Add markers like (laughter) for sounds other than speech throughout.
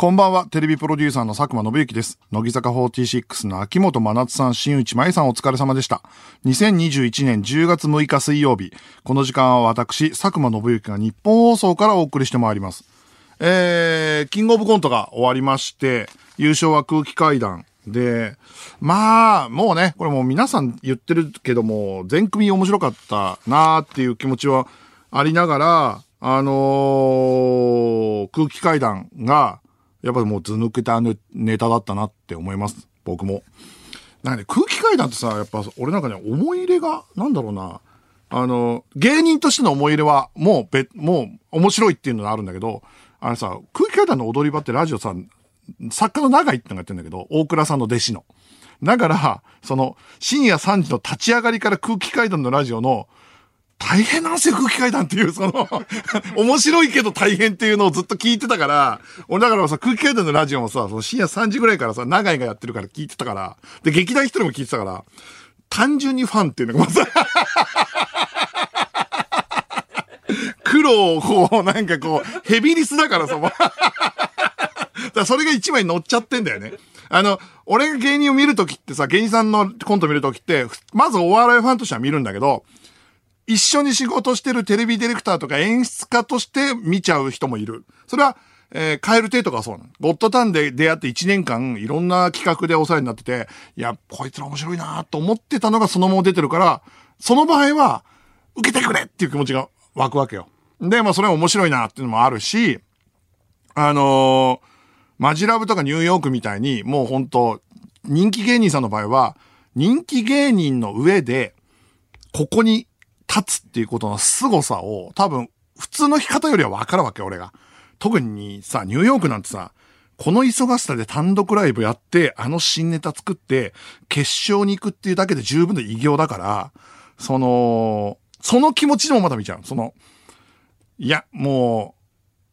こんばんは、テレビプロデューサーの佐久間信之です。乃木坂46の秋元真夏さん、新内舞さんお疲れ様でした。2021年10月6日水曜日、この時間は私、佐久間信之が日本放送からお送りしてまいります。えー、キングオブコントが終わりまして、優勝は空気階段。で、まあ、もうね、これもう皆さん言ってるけども、全組面白かったなーっていう気持ちはありながら、あのー空気階段が、やっぱりもう図抜けたネタだったなって思います。僕も。なんかね、空気階段ってさ、やっぱ俺なんかね、思い入れが、なんだろうな。あの、芸人としての思い入れは、もうべ、もう面白いっていうのがあるんだけど、あのさ、空気階段の踊り場ってラジオさ、作家の長井ってのがやってるんだけど、大倉さんの弟子の。だから、その、深夜3時の立ち上がりから空気階段のラジオの、大変なんですよ、空気階段っていう、その、(laughs) 面白いけど大変っていうのをずっと聞いてたから、俺だからさ、空気階段のラジオもさ、その深夜3時ぐらいからさ、長井がやってるから聞いてたから、で、劇団一人も聞いてたから、単純にファンっていうのがまさ、黒をこう、なんかこう、ヘビリスだからさ、(laughs) だそれが一枚乗っちゃってんだよね。あの、俺が芸人を見るときってさ、芸人さんのコント見るときって、まずお笑いファンとしては見るんだけど、一緒に仕事してるテレビディレクターとか演出家として見ちゃう人もいる。それは、えー、カエルテイとかそうなの。ゴッドタンで出会って1年間いろんな企画でお世話になってて、いや、こいつら面白いなと思ってたのがそのまま出てるから、その場合は、受けてくれっていう気持ちが湧くわけよ。で、まあそれは面白いなっていうのもあるし、あのーマジラブとかニューヨークみたいに、もう本当人気芸人さんの場合は、人気芸人の上で、ここに立つっていうことの凄さを、多分、普通の方よりは分かるわけ、俺が。特にさ、ニューヨークなんてさ、この忙しさで単独ライブやって、あの新ネタ作って、決勝に行くっていうだけで十分な偉業だから、その、その気持ちでもまだ見ちゃう。その、いや、も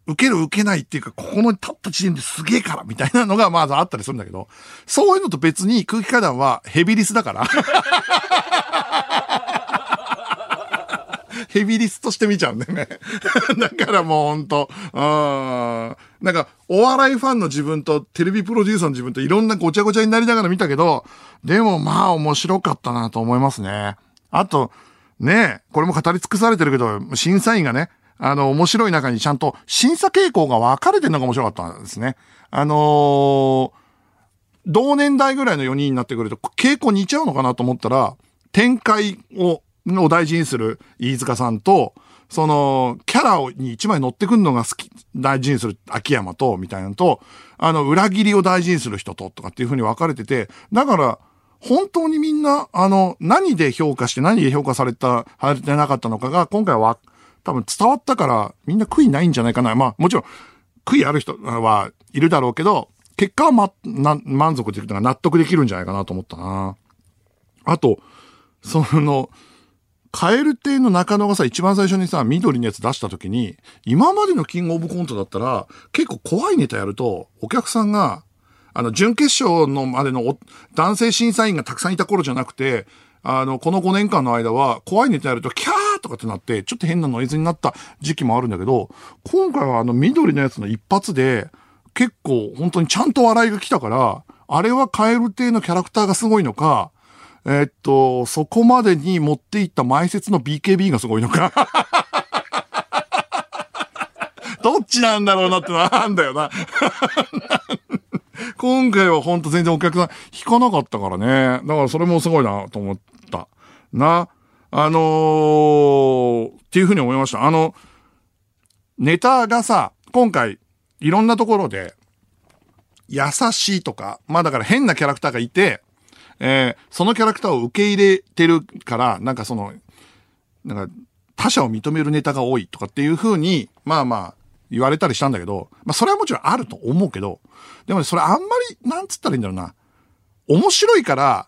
う、受ける受けないっていうか、ここの立った時点ですげえから、みたいなのがまずあったりするんだけど、そういうのと別に空気階段はヘビリスだから。ヘビリスとして見ちゃうんだよね。(laughs) だからもうほんと、うん。なんか、お笑いファンの自分とテレビプロデューサーの自分といろんなごちゃごちゃになりながら見たけど、でもまあ面白かったなと思いますね。あと、ねこれも語り尽くされてるけど、審査員がね、あの、面白い中にちゃんと審査傾向が分かれてるのが面白かったんですね。あのー同年代ぐらいの4人になってくると、傾向似ちゃうのかなと思ったら、展開を、を大事にする飯塚さんと、その、キャラに一枚乗ってくるのが好き、大事にする秋山と、みたいなのと、あの、裏切りを大事にする人と、とかっていう風に分かれてて、だから、本当にみんな、あの、何で評価して何で評価された、されてなかったのかが、今回は、多分伝わったから、みんな悔いないんじゃないかな。まあ、もちろん、悔いある人はいるだろうけど、結果はま、な、満足できるというか納得できるんじゃないかなと思ったな。あと、その、カエル亭の中野がさ、一番最初にさ、緑のやつ出した時に、今までのキングオブコントだったら、結構怖いネタやると、お客さんが、あの、準決勝のまでの男性審査員がたくさんいた頃じゃなくて、あの、この5年間の間は、怖いネタやると、キャーとかってなって、ちょっと変なノイズになった時期もあるんだけど、今回はあの、緑のやつの一発で、結構本当にちゃんと笑いが来たから、あれはカエル亭のキャラクターがすごいのか、えーっと、そこまでに持っていった前説の BKB がすごいのか。(laughs) どっちなんだろうなってのはあんだよな。(laughs) 今回はほんと全然お客さん引かなかったからね。だからそれもすごいなと思った。な。あのー、っていうふうに思いました。あの、ネタがさ、今回いろんなところで優しいとか、まあだから変なキャラクターがいて、えーそのキャラクターを受け入れてるから、なんかその、なんか他者を認めるネタが多いとかっていう風に、まあまあ言われたりしたんだけど、まあそれはもちろんあると思うけど、でもねそれあんまり、なんつったらいいんだろうな。面白いから、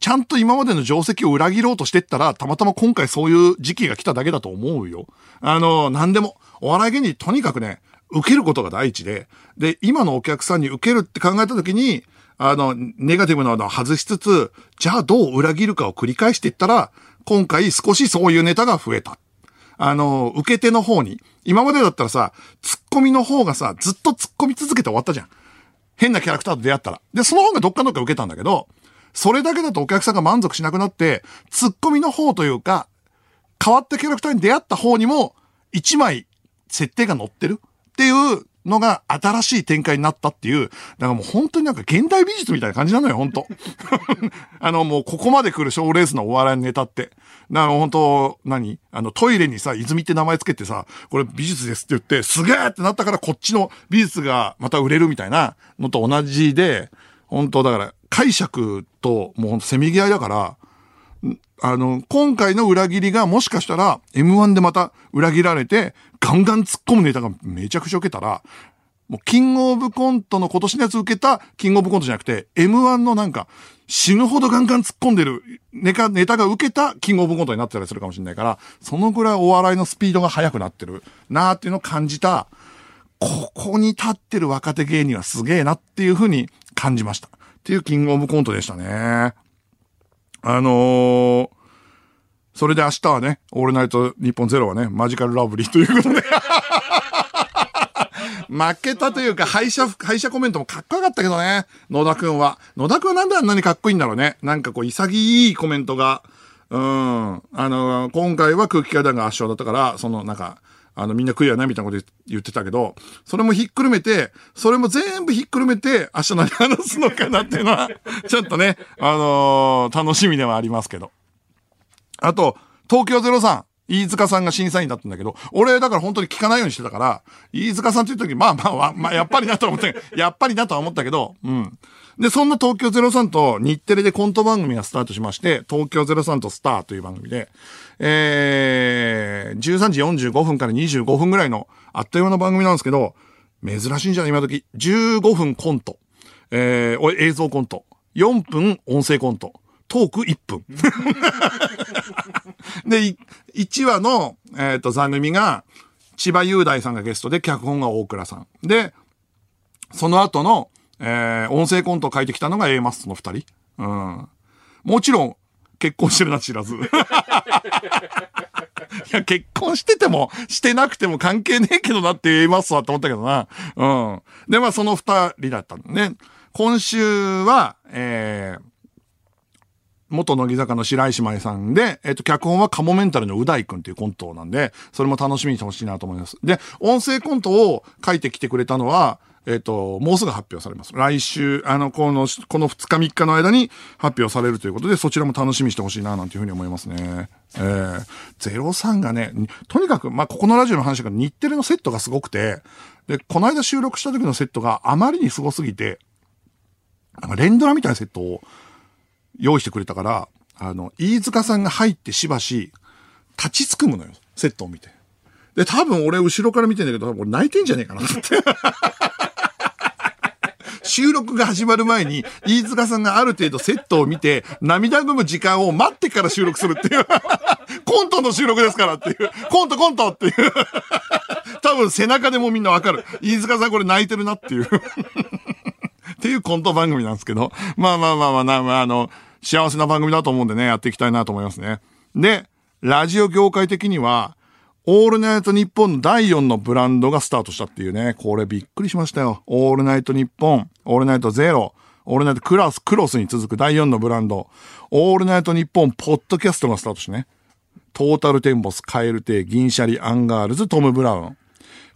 ちゃんと今までの定石を裏切ろうとしてったら、たまたま今回そういう時期が来ただけだと思うよ。あの、なんでも、お笑い芸人とにかくね、受けることが第一で、で、今のお客さんに受けるって考えたときに、あの、ネガティブなのを外しつつ、じゃあどう裏切るかを繰り返していったら、今回少しそういうネタが増えた。あの、受け手の方に。今までだったらさ、ツッコミの方がさ、ずっと突っ込み続けて終わったじゃん。変なキャラクターと出会ったら。で、その方がどっかどっか受けたんだけど、それだけだとお客さんが満足しなくなって、ツッコミの方というか、変わったキャラクターに出会った方にも、一枚設定が載ってるっていうのが新しい展開になったっていう、だからもう本当になんか現代美術みたいな感じなのよ、本当 (laughs) あのもうここまで来る賞レースのお笑いネタって。だから本当、何？あのトイレにさ、泉って名前つけてさ、これ美術ですって言って、すげえってなったからこっちの美術がまた売れるみたいなのと同じで、本当だから解釈ともうほんとせめぎ合いだから、あの、今回の裏切りがもしかしたら M1 でまた裏切られて、ガンガン突っ込むネタがめちゃくちゃ受けたら、もうキングオブコントの今年のやつ受けたキングオブコントじゃなくて、M1 のなんか死ぬほどガンガン突っ込んでるネタネタが受けたキングオブコントになってたりするかもしれないから、そのぐらいお笑いのスピードが速くなってるなーっていうのを感じた、ここに立ってる若手芸人はすげえなっていうふうに感じました。っていうキングオブコントでしたね。あのー、それで明日はね、オールナイト日本ゼロはね、マジカルラブリーということで (laughs) 負けたというか、敗者、敗者コメントもかっこよかったけどね、野田くんは。野田くんはなんであんなにかっこいいんだろうね。なんかこう、潔いコメントが、うん。あの、今回は空気階段が圧勝だったから、その、なんか、あの、みんな悔いはなみたいなこと言ってたけど、それもひっくるめて、それも全部ひっくるめて、明日何話すのかなっていうのは、(laughs) ちょっとね、あのー、楽しみではありますけど。あと、東京03。飯塚さんが審査員だったんだけど、俺だから本当に聞かないようにしてたから、飯塚さんって言った時、まあまあまあ、やっぱりなと思った、(laughs) やっぱりなとは思ったけど、うん。で、そんな東京03と日テレでコント番組がスタートしまして、東京03とスターという番組で、えー、13時45分から25分ぐらいのあっという間の番組なんですけど、珍しいんじゃない今時。15分コント。えー、映像コント。4分音声コント。トーク1分。(laughs) で、1話の、えっ、ー、と、座組が、千葉雄大さんがゲストで、脚本が大倉さん。で、その後の、えー、音声コントを書いてきたのが A マスの二人。うん。もちろん、結婚してるな知らず。(laughs) いや、結婚してても、してなくても関係ねえけどなって言いますわって思ったけどな。うん。で、まあ、その二人だったんだね。今週は、えー、元乃木坂の白石麻衣さんで、えっ、と、脚本はカモメンタルのう大くんっていうコントなんで、それも楽しみにしてほしいなと思います。で、音声コントを書いてきてくれたのは、えっ、と、もうすぐ発表されます。来週、あの、この、この2日3日の間に発表されるということで、そちらも楽しみにしてほしいな、なんていうふうに思いますね。えー、03がね、とにかく、まあ、ここのラジオの話が日テレのセットがすごくて、で、この間収録した時のセットがあまりにすごすぎて、なんか連ドラみたいなセットを用意してくれたから、あの、飯塚さんが入ってしばし、立ちすくむのよ、セットを見て。で、多分俺後ろから見てんだけど、俺泣いてんじゃねえかなって。収録が始まる前に、飯塚さんがある程度セットを見て、涙ぐむ時間を待ってから収録するっていう。(laughs) コントの収録ですからっていう。コントコントっていう。多分背中でもみんなわかる。飯塚さんこれ泣いてるなっていう。っていうコント番組なんですけど。まあまあまあまあ、まあ、あの、幸せな番組だと思うんでね、やっていきたいなと思いますね。で、ラジオ業界的には、オールナイトニッポンの第4のブランドがスタートしたっていうね。これびっくりしましたよ。オールナイトニッポン、オールナイトゼロ、オールナイトクラス、クロスに続く第4のブランド、オールナイトニッポン、ポッドキャストがスタートしてね。トータルテンボス、カエルテイ、銀シャリ、アンガールズ、トム・ブラウン。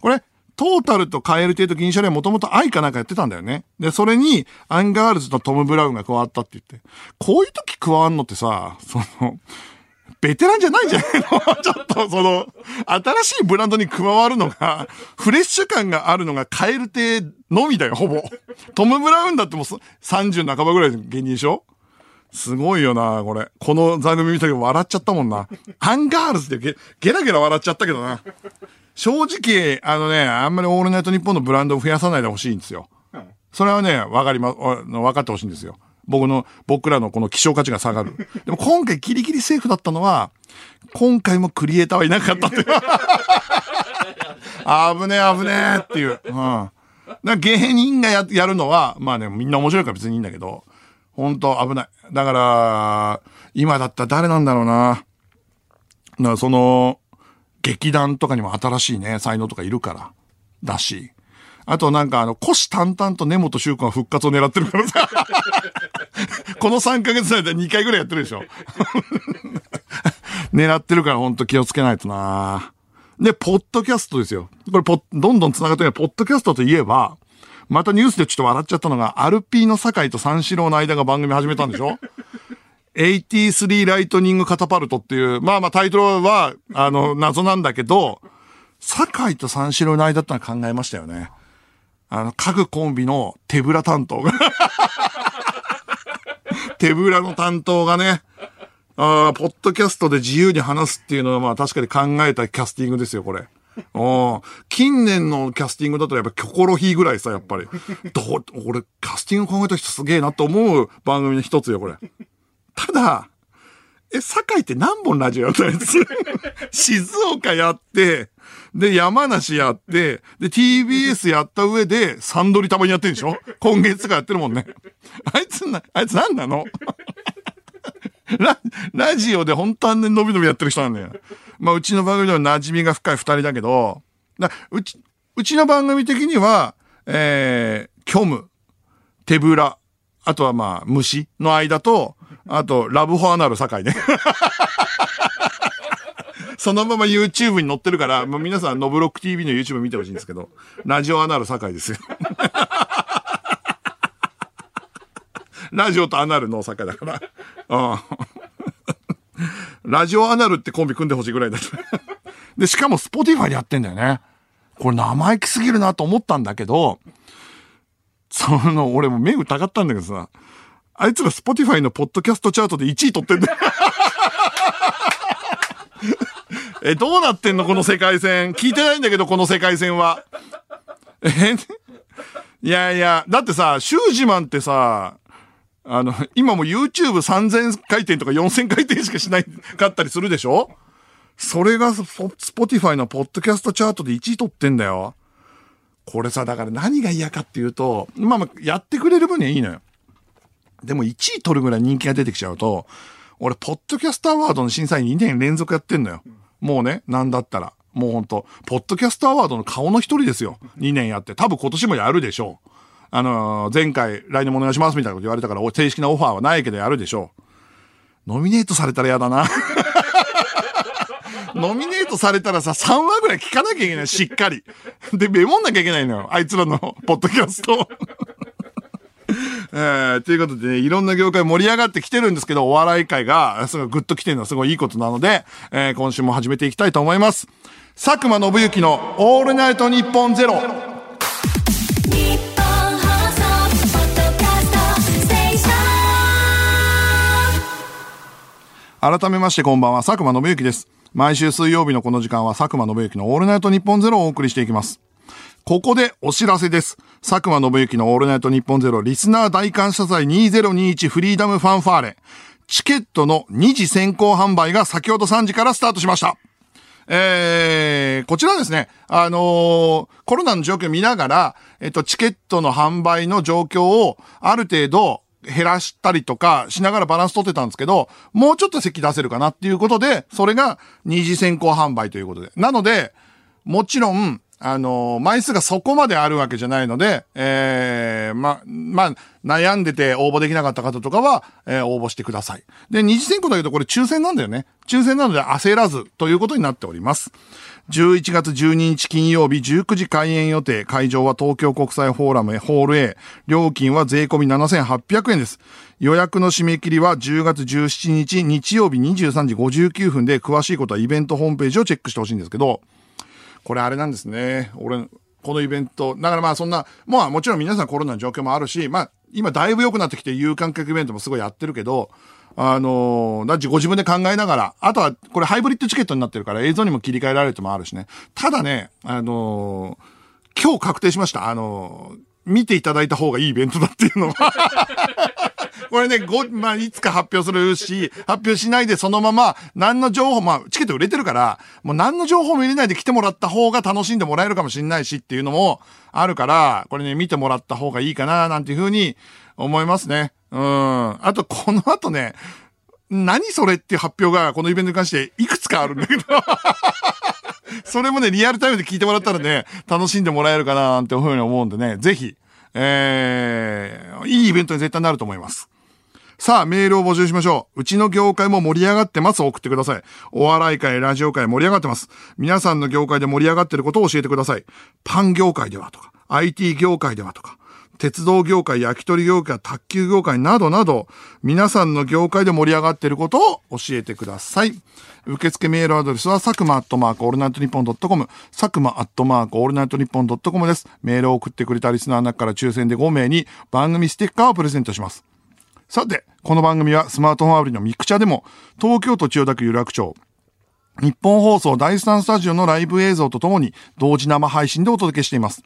これ、トータルとカエルテイと銀シャリはもともと愛かなんかやってたんだよね。で、それに、アンガールズとトム・ブラウンが加わったって言って。こういう時加わんのってさ、その、ベテランじゃないんじゃないの？(laughs) ちょっと、その、新しいブランドに加わるのが、フレッシュ感があるのがカエル亭のみだよ、ほぼ。トム・ブラウンだってもう30半ばぐらいの芸人でしょ？すごいよな、これ。この座組見たけど笑っちゃったもんな。アンガールズでゲゲラゲラ笑っちゃったけどな。正直、あのね、あんまりオールナイトニッポンのブランドを増やさないでほしいんですよ。それはね、わかりま、わかってほしいんですよ。僕の、僕らのこの希少価値が下がる。(laughs) でも今回ギリギリセーフだったのは、今回もクリエイターはいなかったっていう。(laughs) 危ねえ危ねえっていう。うん。だ芸人がややるのは、まあね、みんな面白いから別にいいんだけど、本当危ない。だから、今だったら誰なんだろうな。だからその、劇団とかにも新しいね、才能とかいるから。だし。あとなんかあの、虎視眈々と根本修君は復活を狙ってるからさ。(laughs) この3ヶ月の間2回ぐらいやってるでしょ。(laughs) 狙ってるからほんと気をつけないとなで、ポッドキャストですよ。これポどんどん繋がってるポッドキャストといえば、またニュースでちょっと笑っちゃったのが、アルピーの酒井と三四郎の間が番組始めたんでしょ (laughs) 83ライトニングカタパルトっていう、まあまあタイトルは、あの、謎なんだけど、酒井と三四郎の間ってのは考えましたよね。あの、家具コンビの手ぶら担当が (laughs) 手ぶらの担当がね、あポッドキャストで自由に話すっていうのはまあ確かに考えたキャスティングですよ、これ。近年のキャスティングだとやっぱキョコロヒーぐらいさ、やっぱり。ど、俺、キャスティング考えた人すげえなと思う番組の一つよ、これ。ただ、え、堺って何本ラジオやったんです (laughs) 静岡やって、で、山梨やって、で、TBS やった上で、サンドリたまにやってるんでしょ？今月とかやってるもんね。あいつな、あいつ何なの？(laughs) ラ、ラジオで本当はね、伸び伸びやってる人なんだよ。まあ、うちの番組では馴染みが深い二人だけど、だうち、うちの番組的には、えー、虚無、手ぶら、あとはまあ、虫の間と、あと、ラブホアナル堺ね。(laughs) そのまま YouTube に載ってるから、もう皆さん、ノブロック TV の YouTube 見てほしいんですけど、ラジオアナル堺ですよ。(laughs) ラジオとアナルの堺だから。うん。ラジオアナルってコンビ組んでほしいぐらいだった。で、しかも Spotify でやってんだよね。これ生意気すぎるなと思ったんだけど、その、俺も目疑ったんだけどさ、あいつら Spotify のポッドキャストチャートで1位取ってんだよ。(laughs) え、どうなってんのこの世界線？聞いてないんだけど、この世界線は。え、(laughs) いやいや、だってさ、シュージマンってさ、あの、今も YouTube3000 回転とか4000回転しかしないかったりするでしょ？それが Spotify のポッドキャストチャートで1位取ってんだよ。これさ、だから何が嫌かっていうと、まあまあ、やってくれる分にはいいのよ。でも1位取るぐらい人気が出てきちゃうと、俺、ポッドキャストアワードの審査員2年連続やってんのよ。もうね、なんだったら。もうほんと、ポッドキャストアワードの顔の一人ですよ。2年やって。多分今年もやるでしょう。あのー、前回来年もお願いしますみたいなこと言われたから、正式なオファーはないけどやるでしょう。ノミネートされたら嫌だな。(laughs) ノミネートされたらさ、3話ぐらい聞かなきゃいけない、しっかり。で、メモんなきゃいけないのよ。あいつらのポッドキャスト。(laughs) えー、ということでね、いろんな業界盛り上がってきてるんですけど、お笑い界が、すごいグッと来てるのはすごいいいことなので、えー、今週も始めていきたいと思います。佐久間信之のオールナイトニッポンゼロ。改めましてこんばんは、佐久間信之です。毎週水曜日のこの時間は佐久間信之のオールナイトニッポンゼロをお送りしていきます。ここでお知らせです。佐久間信之のオールナイトニッポンゼロリスナー大感謝祭2021フリーダムファンファーレ。チケットの2次先行販売が先ほど3時からスタートしました。えー、こちらですね、あのー、コロナの状況を見ながら、えっと、チケットの販売の状況をある程度、減らしたりとかしながらバランス取ってたんですけど、もうちょっと席出せるかなっていうことで、それが二次先行販売ということで。なので、もちろん、あの、枚数がそこまであるわけじゃないので、ええー、ま、まあ、悩んでて応募できなかった方とかは、えー、応募してください。で、二次選考だけどこれ抽選なんだよね。抽選なので焦らずということになっております。11月12日金曜日19時開演予定。会場は東京国際フォーラムへホール A。料金は税込み7800円です。予約の締め切りは10月17日日曜日23時59分で詳しいことはイベントホームページをチェックしてほしいんですけど、これあれなんですね。俺、このイベント、だからまあそんな、まあもちろん皆さんコロナの状況もあるし、まあ今だいぶ良くなってきて有観客イベントもすごいやってるけど、あのー、ご自分で考えながら、あとは、これハイブリッドチケットになってるから映像にも切り替えられるともあるしね。ただね、あのー、今日確定しました。あのー、見ていただいた方がいいイベントだっていうのはこれね、ご、まあ、いつか発表するし、発表しないでそのまま、何の情報、まあ、チケット売れてるから、もう何の情報も入れないで来てもらった方が楽しんでもらえるかもしれないしっていうのもあるから、これね、見てもらった方がいいかな、なんていうふうに思いますね。うん。あと、この後ね、何それっていう発表がこのイベントに関していくつかあるんだけど (laughs) それもね、リアルタイムで聞いてもらったらね、楽しんでもらえるかななんていうふうに思うんでね、ぜひ、えー、いいイベントに絶対なると思います。さあ、メールを募集しましょう。うちの業界も盛り上がってます。送ってください。お笑い界、ラジオ界盛り上がってます。皆さんの業界で盛り上がってることを教えてください。パン業界ではとか、IT 業界ではとか、鉄道業界、焼き鳥業界、卓球業界などなど、皆さんの業界で盛り上がっていることを教えてください。受付メールアドレスは、佐久間アットマークオールナイトニッポンドットコム、佐久間アットマークオールナイトニッポンドットコムです。メールを送ってくれたリスナーの中から抽選で5名に番組ステッカーをプレゼントします。さて、この番組はスマートフォンアプリのミクチャでも、東京都千代田区有楽町、ニッポン放送第3スタジオのライブ映像とともに同時生配信でお届けしています。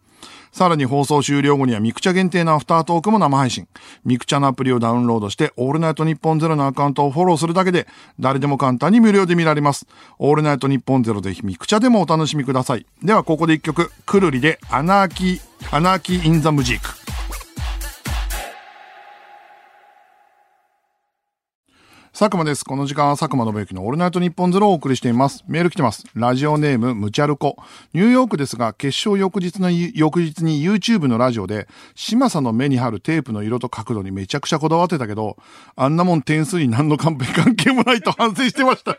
さらに放送終了後にはミクチャ限定のアフタートークも生配信。ミクチャのアプリをダウンロードして、オールナイトニッポンゼロのアカウントをフォローするだけで、誰でも簡単に無料で見られます。オールナイトニッポンゼロぜひミクチャでもお楽しみください。ではここで一曲、くるりで Anarchy、Anarchy in the Musik。佐久間です。この時間は佐久間信之のオールナイトニッポンゼロをお送りしています。メール来てます。ラジオネーム、ムチャルコ。ニューヨークですが、決勝翌日の、翌日に YouTube のラジオで、島さんの目に貼るテープの色と角度にめちゃくちゃこだわってたけど、あんなもん点数に何の完璧関係もないと反省してました。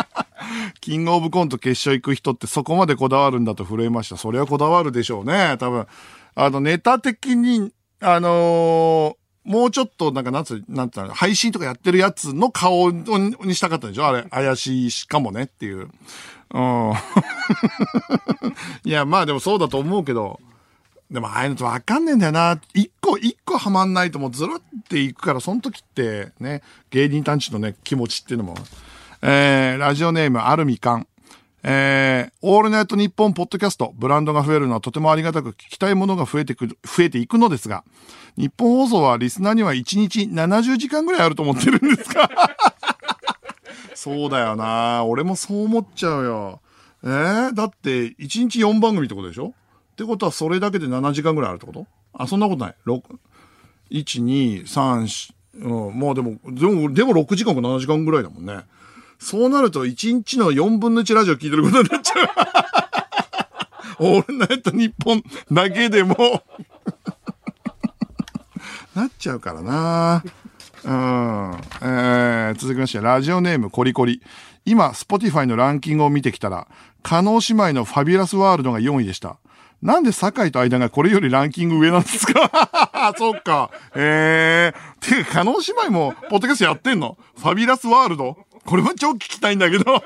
(laughs) キングオブコント決勝行く人ってそこまでこだわるんだと震えました。それはこだわるでしょうね。多分。あの、ネタ的に、あのーもうちょっと、なんか、なんつう、なんつう配信とかやってるやつの顔にしたかったでしょ？あれ、怪しいしかもねっていう。うん。(laughs) いや、まあでもそうだと思うけど、でもああいうのとわかんねえんだよな。一個、一個はまんないともうずるっていくから、その時ってね、芸人たちのね、気持ちっていうのも。えー、ラジオネーム、アルミカン。えー、オールナイトニッポンポッドキャスト、ブランドが増えるのはとてもありがたく聞きたいものが増えてくる、増えていくのですが、日本放送はリスナーには1日70時間ぐらいあると思ってるんですか (laughs) そうだよな俺もそう思っちゃうよ。えー、だって1日4番組ってことでしょ？ってことはそれだけで7時間ぐらいあるってこと？あ、そんなことない。6、1、2、3、4、うん、もうでも、でも、でも6時間か7時間ぐらいだもんね。そうなると1日の4分の1ラジオ聞いてることになっちゃう。(laughs) オールナイト日本だけでも (laughs) なっちゃうからなうん。えー、続きまして、ラジオネームコリコリ。今、Spotify のランキングを見てきたら、加納姉妹のファビュラスワールドが4位でした。なんで酒井と間がこれよりランキング上なんですか？(laughs) そっか。えー。てか、加納姉妹も、ポッドキャストやってんの？ファビュラスワールド？これも超聞きたいんだけど。(laughs)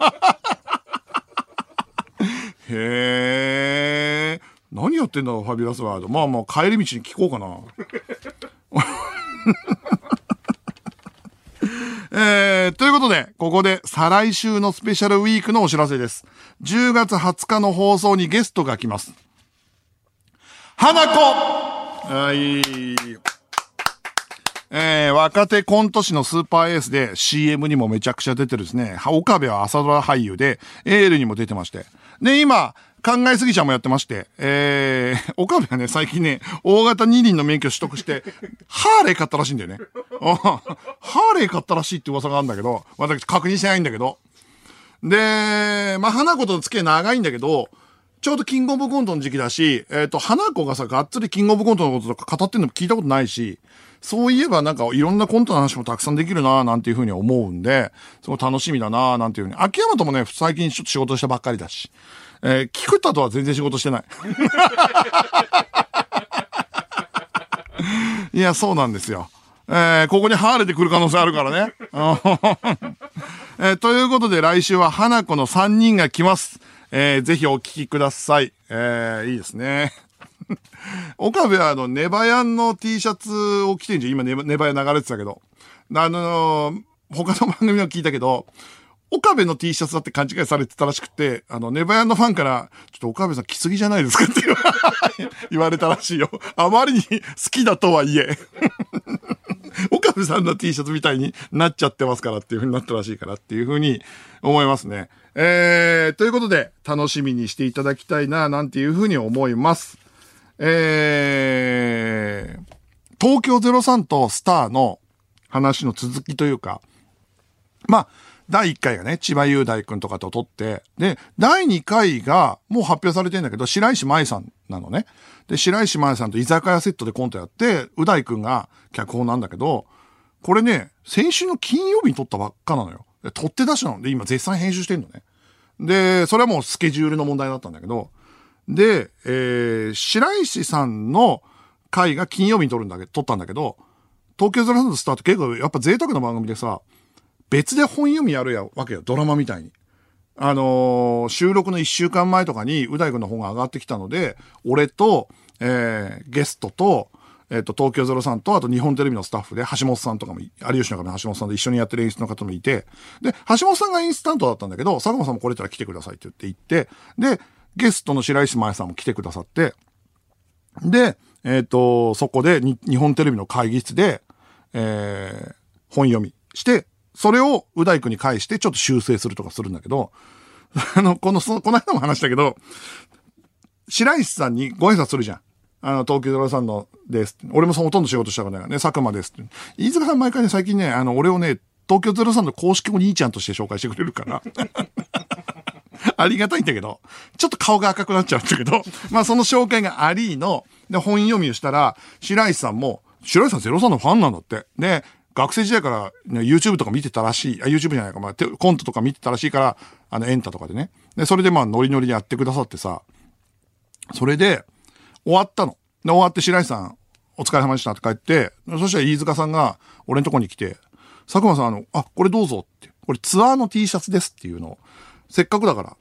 へえ。何やってんだろう、ファビュラスワード。まあまあ、帰り道に聞こうかな。(laughs) えー、ということで、ここで再来週のスペシャルウィークのお知らせです。10月20日の放送にゲストが来ます。花子はい。えー、若手コント師のスーパーエースで CM にもめちゃくちゃ出てるですね。岡部は朝ドラ俳優で、エールにも出てまして。で、今、考えすぎちゃんもやってまして、えー、(laughs) 岡部はね、最近ね、大型二輪の免許取得して、ハーレー買ったらしいんだよね。ハーレー買ったらしいって噂があるんだけど、私確認してないんだけど。で、まあ、花子との付き合い長いんだけど、ちょうどキングオブコントの時期だし、えっ、ー、と、花子がさ、がっつりキングオブコントのこととか語ってんのも聞いたことないし、そういえばなんかいろんなコントの話もたくさんできるななんていうふうに思うんで、すごい楽しみだななんていうふうに。秋山ともね、最近ちょっと仕事したばっかりだし。えー、菊田とは全然仕事してない。(laughs) いや、そうなんですよ。えー、ここにハーレてくる可能性あるからね。(laughs) えー、ということで来週は花子の3人が来ます。えー、ぜひお聞きください。えー、いいですね。(laughs) 岡部はあの、ネバヤンの T シャツを着てんじゃん。今ネバ、ネバヤ流れてたけど。あのー、他の番組は聞いたけど、岡部の T シャツだって勘違いされてたらしくて、あの、ネバヤンのファンから、ちょっと岡部さん着すぎじゃないですかって (laughs) 言われたらしいよ。あまりに (laughs) 好きだとはいえ。岡部さんの T シャツみたいになっちゃってますからっていう風になったらしいからっていう風に思いますね。えー、ということで、楽しみにしていただきたいな、なんていう風に思います。えー、東京03とスターの話の続きというか、まあ、第1回がね、千葉雄大くんとかと撮って、で、第2回がもう発表されてんだけど、白石麻衣さんなのね。で、白石麻衣さんと居酒屋セットでコントやって、う大くんが脚本なんだけど、これね、先週の金曜日に撮ったばっかなのよ。撮って出しなので、今絶賛編集してんのね。で、それはもうスケジュールの問題だったんだけど、で、えー、白石さんの回が金曜日に撮るんだけど、撮ったんだけど、東京03のスタート結構やっぱ贅沢な番組でさ、別で本読みやるやわけよ、ドラマみたいに。あのー収録の一週間前とかに、う大くんの本が上がってきたので、俺と、えー、ゲストと、えっ、と、東京03と、あと日本テレビのスタッフで、橋本さんとかも、有吉の壁の橋本さんと一緒にやってる演出の方もいて、で、橋本さんがインスタントだったんだけど、佐久間さんもこれたら来てくださいって言って行って、で、ゲストの白石麻衣さんも来てくださって、で、えっ、と、そこで日本テレビの会議室で、えー本読みして、それをう大くんに返してちょっと修正するとかするんだけど、あの、この、その、この間も話したけど、白石さんにご挨拶するじゃん。あの、東京ドラさんのです。俺もそのほとんど仕事したからね、佐久間ですって。飯塚さん毎回ね、最近ね、あの、俺をね、東京ゼロさんの公式お兄ちゃんとして紹介してくれるから。(laughs) ありがたいんだけど、ちょっと顔が赤くなっちゃうんだけど、(laughs) まあその紹介がありの、で、本読みをしたら、白石さんも、白石さんゼロさんのファンなんだって。で、学生時代から、ね、YouTube とか見てたらしい、あ、YouTube じゃないか、まあ、コントとか見てたらしいから、あの、エンタとかでね。で、それでまあ、ノリノリでやってくださってさ、それで、終わったの。で、終わって白石さん、お疲れ様でしたって帰って、そしたら飯塚さんが、俺のとこに来て、佐久間さん、あの、あ、これどうぞって。これツアーの T シャツですっていうのを、せっかくだから。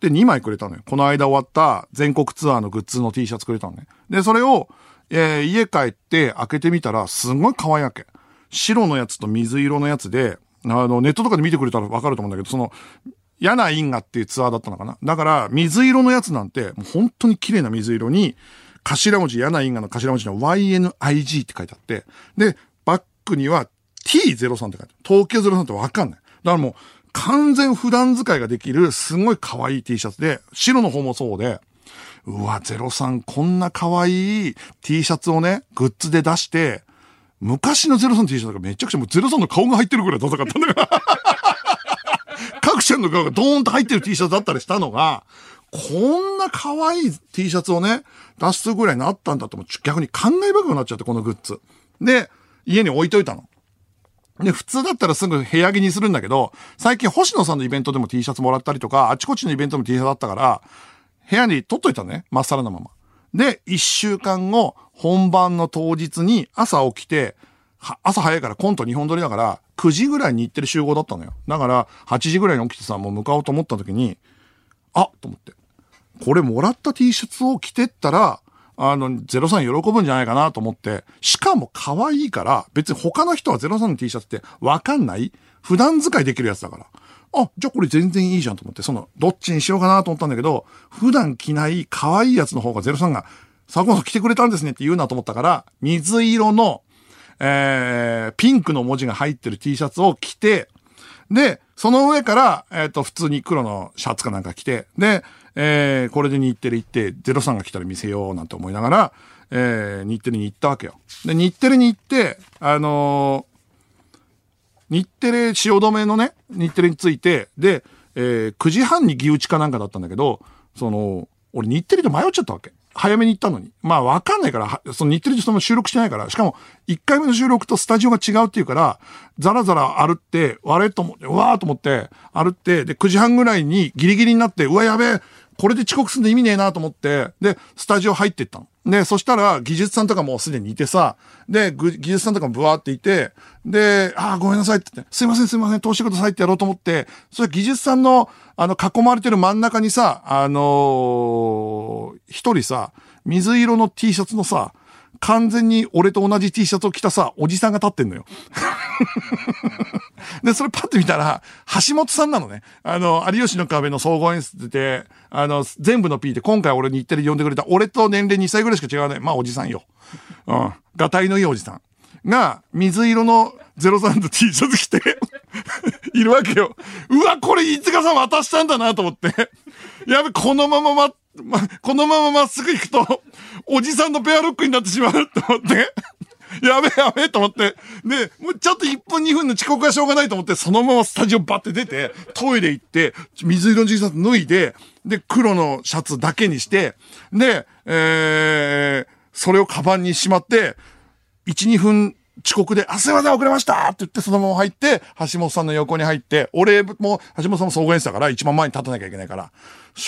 で、2枚くれたのよ。この間終わった全国ツアーのグッズの T シャツくれたのね。で、それを、えー家帰って開けてみたら、すんごい可愛いわけ。白のやつと水色のやつで、あの、ネットとかで見てくれたらわかると思うんだけど、その、柳因果っていうツアーだったのかな。だから、水色のやつなんて、もう本当に綺麗な水色に、頭文字、柳因果の頭文字の YNIG って書いてあって、で、バックには T03 って書いてある。東京03ってわかんない。だからもう、完全普段使いができる、すごい可愛い T シャツで、白の方もそうで、うわ、03こんな可愛い T シャツをね、グッズで出して、昔の03の T シャツがめちゃくちゃもう03の顔が入ってるぐらいダサかったんだから。(laughs) 各社の顔がドーンと入ってる T シャツだったりしたのが、こんな可愛い T シャツをね、出すぐらいになったんだと思う。逆に考え深くなっちゃって、このグッズ。で、家に置いといたの。で、普通だったらすぐ部屋着にするんだけど、最近星野さんのイベントでも T シャツもらったりとか、あちこちのイベントも T シャツだったから、部屋に取っといたね。まっさらなまま。で、一週間後、本番の当日に朝起きて、朝早いからコント2本撮りだから、9時ぐらいに行ってる集合だったのよ。だから、8時ぐらいに起きてさ、もう向かおうと思った時に、あっと思って。これもらった T シャツを着てったら、あの、03喜ぶんじゃないかなと思って、しかも可愛いから、別に他の人は03の T シャツってわかんない普段使いできるやつだから。あ、じゃあこれ全然いいじゃんと思って、その、どっちにしようかなと思ったんだけど、普段着ない可愛いやつの方が03が、佐久間さん着てくれたんですねって言うなと思ったから、水色の、えー、ピンクの文字が入ってる T シャツを着て、で、その上から、えっ、と、普通に黒のシャツかなんか着て、で、えー、これで日テレ行って、03が来たら見せようなんて思いながら、えー、日テレに行ったわけよ。で、日テレに行って、あのー日テレ汐留のね、日テレについて、で、えー9時半に牛打ちかなんかだったんだけど、その、俺日テレで迷っちゃったわけ。早めに行ったのに。まあわかんないから、その日テレでその収録してないから、しかも1回目の収録とスタジオが違うっていうから、ザラザラ歩って、あれと思って、うわーと思って、歩って、で、9時半ぐらいにギリギリになって、うわ、やべえ、これで遅刻すんで意味ねえなと思って、で、スタジオ入ってったの。で、そしたら、技術さんとかもすでにいてさ、で、技術さんとかもブワーっていて、で、ああ、ごめんなさいって言って、すいませんすいません、通してくださいってやろうと思って、それ技術さんの、あの、囲まれてる真ん中にさ、あのー一人さ、水色の T シャツのさ、完全に俺と同じ T シャツを着たさ、おじさんが立ってんのよ。(laughs) で、それパッて見たら、橋本さんなのね。あの、有吉の壁の総合演出で、あの、全部の P で今回俺に日テレで呼んでくれた、俺と年齢2歳ぐらいしか違わない。まあ、おじさんよ。うん。がたいのいいおじさん。が、水色の03の T シャツ着て、いるわけよ。うわ、これ飯塚さん渡したんだなと思って。やべ、このままま、ま、このまままっすぐ行くと、おじさんのペアルックになってしまうと思って。(laughs) やべえやべえと思って。で、もうちょっと1分2分の遅刻はしょうがないと思って、そのままスタジオバッて出て、トイレ行って、水色の G シャツ脱いで、で、黒のシャツだけにして、で、えー、それをカバンにしまって、1、2分遅刻で、あ、すいません、遅れましたって言って、そのまま入って、橋本さんの横に入って、俺も、橋本さんも総合演出だから、一番前に立たなきゃいけないから、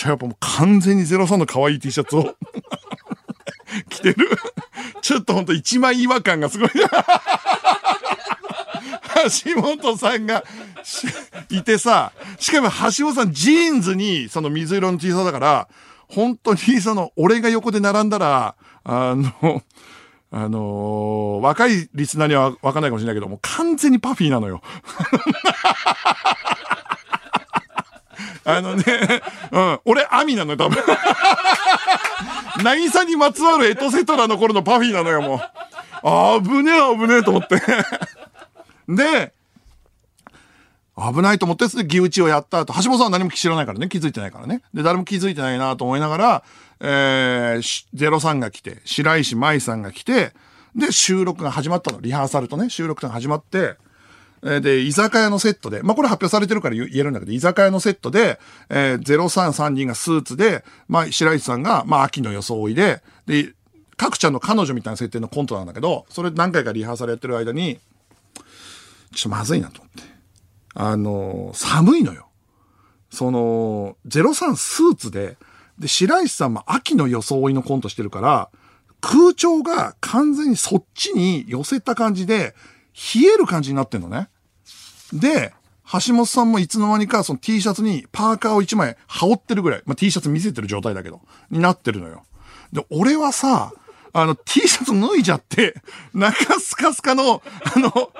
やっぱも完全にゼロさんの可愛い T シャツを着てる。ちょっとほんと一枚違和感がすごい。橋本さんがいてさ、しかも橋本さんジーンズにその水色の T シャツだから、本当にその、俺が横で並んだら、あの、あのー、若いリスナーにはわかんないかもしれないけどもう、完全にパフィーなのよ。あのね、うん、俺、アミなのよ、多分。(laughs) 渚にまつわるエトセトラの頃のパフィーなのよ、もう。あぶねえ、危ねえと思って。で、危ないと思って、義打ちをやった後、橋本さんは何も知らないからね、気づいてないからね。で、誰も気づいてないなと思いながら、えー、ゼロさんが来て、白石舞さんが来て、で、収録が始まったの。リハーサルとね、収録が始まって、で、居酒屋のセットで、まあ、これ発表されてるから言えるんだけど、居酒屋のセットで、えー、033人がスーツで、まあ、白石さんが、まあ、秋の装いで、で、各ちゃんの彼女みたいな設定のコントなんだけど、それ何回かリハーサルやってる間に、ちょっとまずいなと思って。あの、寒いのよ。その、03スーツで、で、白石さんも秋の装いのコントしてるから、空調が完全にそっちに寄せた感じで、冷える感じになってんのね。で、橋本さんもいつの間にかその T シャツにパーカーを1枚羽織ってるぐらい、まあ、T シャツ見せてる状態だけど、になってるのよ。で、俺はさ、あの、T シャツ脱いじゃって、(laughs) 中スカスカの、あの、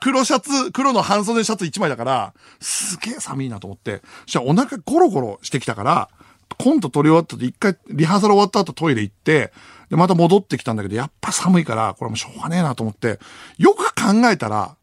黒シャツ、黒の半袖シャツ1枚だから、すげえ寒いなと思って、そしたらお腹ゴロゴロしてきたから、コント撮り終わったと一回、リハーサル終わった後トイレ行って、で、また戻ってきたんだけど、やっぱ寒いから、これもしょうがねえなと思って、よく考えたら、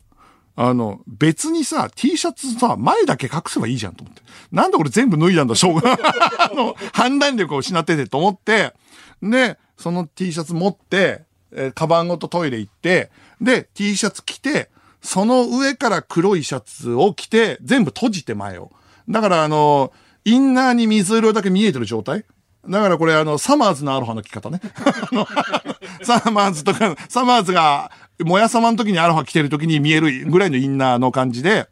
あの、別にさ、T シャツさ、前だけ隠せばいいじゃんと思って。なんで俺全部脱いだんだ、しょうが。(laughs) あの、判断力を失っててと思って、で、その T シャツ持って、えー、カバンごとトイレ行って、で、T シャツ着て、その上から黒いシャツを着て、全部閉じて前を。だからあの、インナーに水色だけ見えてる状態？だからこれあの、サマーズのアロハの着方ね。(laughs) サマーズとか、サマーズが、もやさまの時にアロハ着てる時に見えるぐらいのインナーの感じで、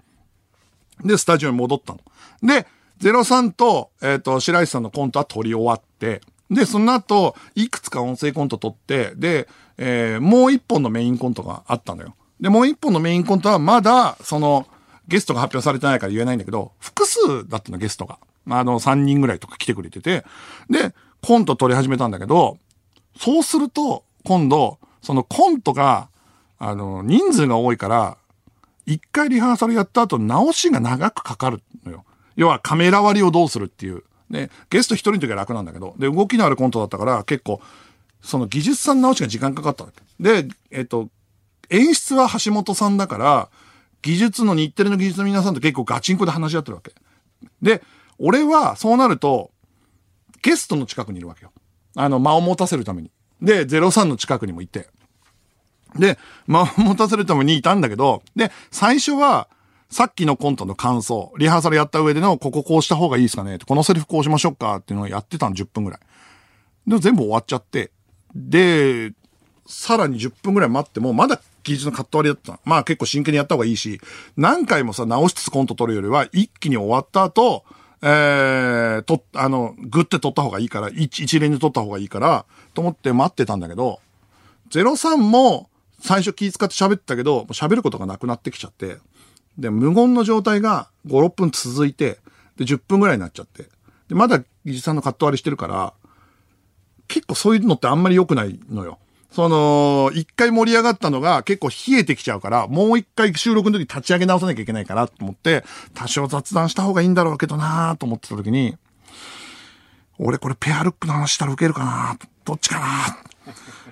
で、スタジオに戻ったの。で、03と、えっ、ー、と、白石さんのコントは撮り終わって、で、その後、いくつか音声コント撮って、で、えー、もう一本のメインコントがあったのよ。で、もう一本のメインコントはまだ、その、ゲストが発表されてないから言えないんだけど、複数だったの、ゲストが。あの、3人ぐらいとか来てくれてて、で、コント撮り始めたんだけど、そうすると、今度、そのコントが、あの、人数が多いから、一回リハーサルやった後、直しが長くかかるのよ。要はカメラ割りをどうするっていう。で、ゲスト一人の時は楽なんだけど、で、動きのあるコントだったから、結構、その技術さん直しが時間かかったわけ。で、えっと、演出は橋本さんだから、技術の日テレの技術の皆さんと結構ガチンコで話し合ってるわけ。で、俺はそうなると、ゲストの近くにいるわけよ。あの、間を持たせるために。で、03の近くにもいて。で、間を持たせるためにいたんだけど、で、最初は、さっきのコントの感想、リハーサルやった上での、こここうした方がいいですかねこのセリフこうしましょうかっていうのをやってたの10分ぐらい。でも全部終わっちゃって、で、さらに10分ぐらい待っても、まだ技術のカット割りだった。まあ結構真剣にやった方がいいし、何回もさ、直しつつコント撮るよりは、一気に終わった後、えー、と、あの、グって撮った方がいいから、一、一連で撮った方がいいから、と思って待ってたんだけど、03も最初気使って喋ってたけど、喋ることがなくなってきちゃって、で、無言の状態が5、6分続いて、で、10分ぐらいになっちゃって。で、まだ技術さんのカット割りしてるから、結構そういうのってあんまり良くないのよ。その、一回盛り上がったのが結構冷えてきちゃうから、もう一回収録の時立ち上げ直さなきゃいけないかなと思って、多少雑談した方がいいんだろうけどなと思ってた時に、俺これペアルックの話したら受けるかなどっちかな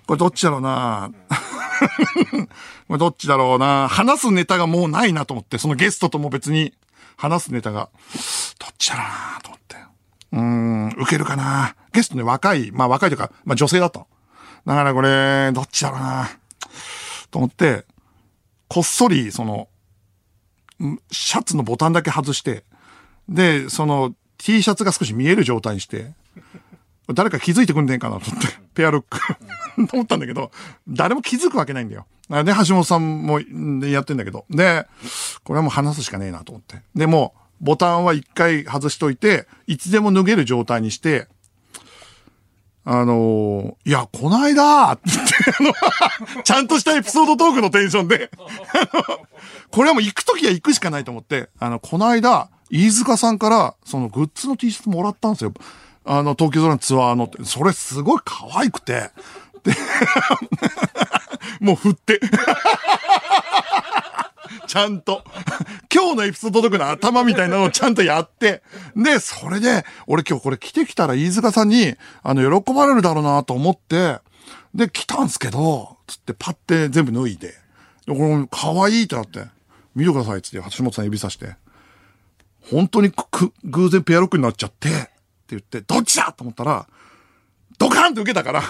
これどっちだろうな (laughs) これどっちだろうな話すネタがもうないなと思って、そのゲストとも別に話すネタが、どっちだろうなと思って。うーん、受けるかなゲストね、若い、まあ若いというか、まあ女性だっただからこれ、どっちだろうなと思って、こっそり、その、んシャツのボタンだけ外して、で、その T シャツが少し見える状態にして、誰か気づいてくんねえかなと思って、ペアルックと思ったんだけど、誰も気づくわけないんだよ。あで、橋本さんもやってんだけど。で、これはもう話すしかねえなと思って。で、もう、ボタンは一回外しといて、いつでも脱げる状態にして、あのーいや、こないだって、あの、(laughs) ちゃんとしたエピソードトークのテンションで、これはもう行くときは行くしかないと思って、あの、この間、飯塚さんから、そのグッズの T シャツもらったんですよ。あの、東京空のツアーのって。それすごい可愛くて。で、(laughs) もう振って。(laughs) ちゃんと。(laughs) 今日のエピソードトークの頭みたいなのをちゃんとやって。で、それで、俺今日これ着てきたら飯塚さんに、あの、喜ばれるだろうなと思って、で、来たんすけど、つってパッて全部脱いで。で、これ、可愛いってなって、見てくださいっつって、橋本さん指さして。本当にく、く偶然ペアロックになっちゃって、って言って、どっちだと思ったら、ドカンって受けたから、よ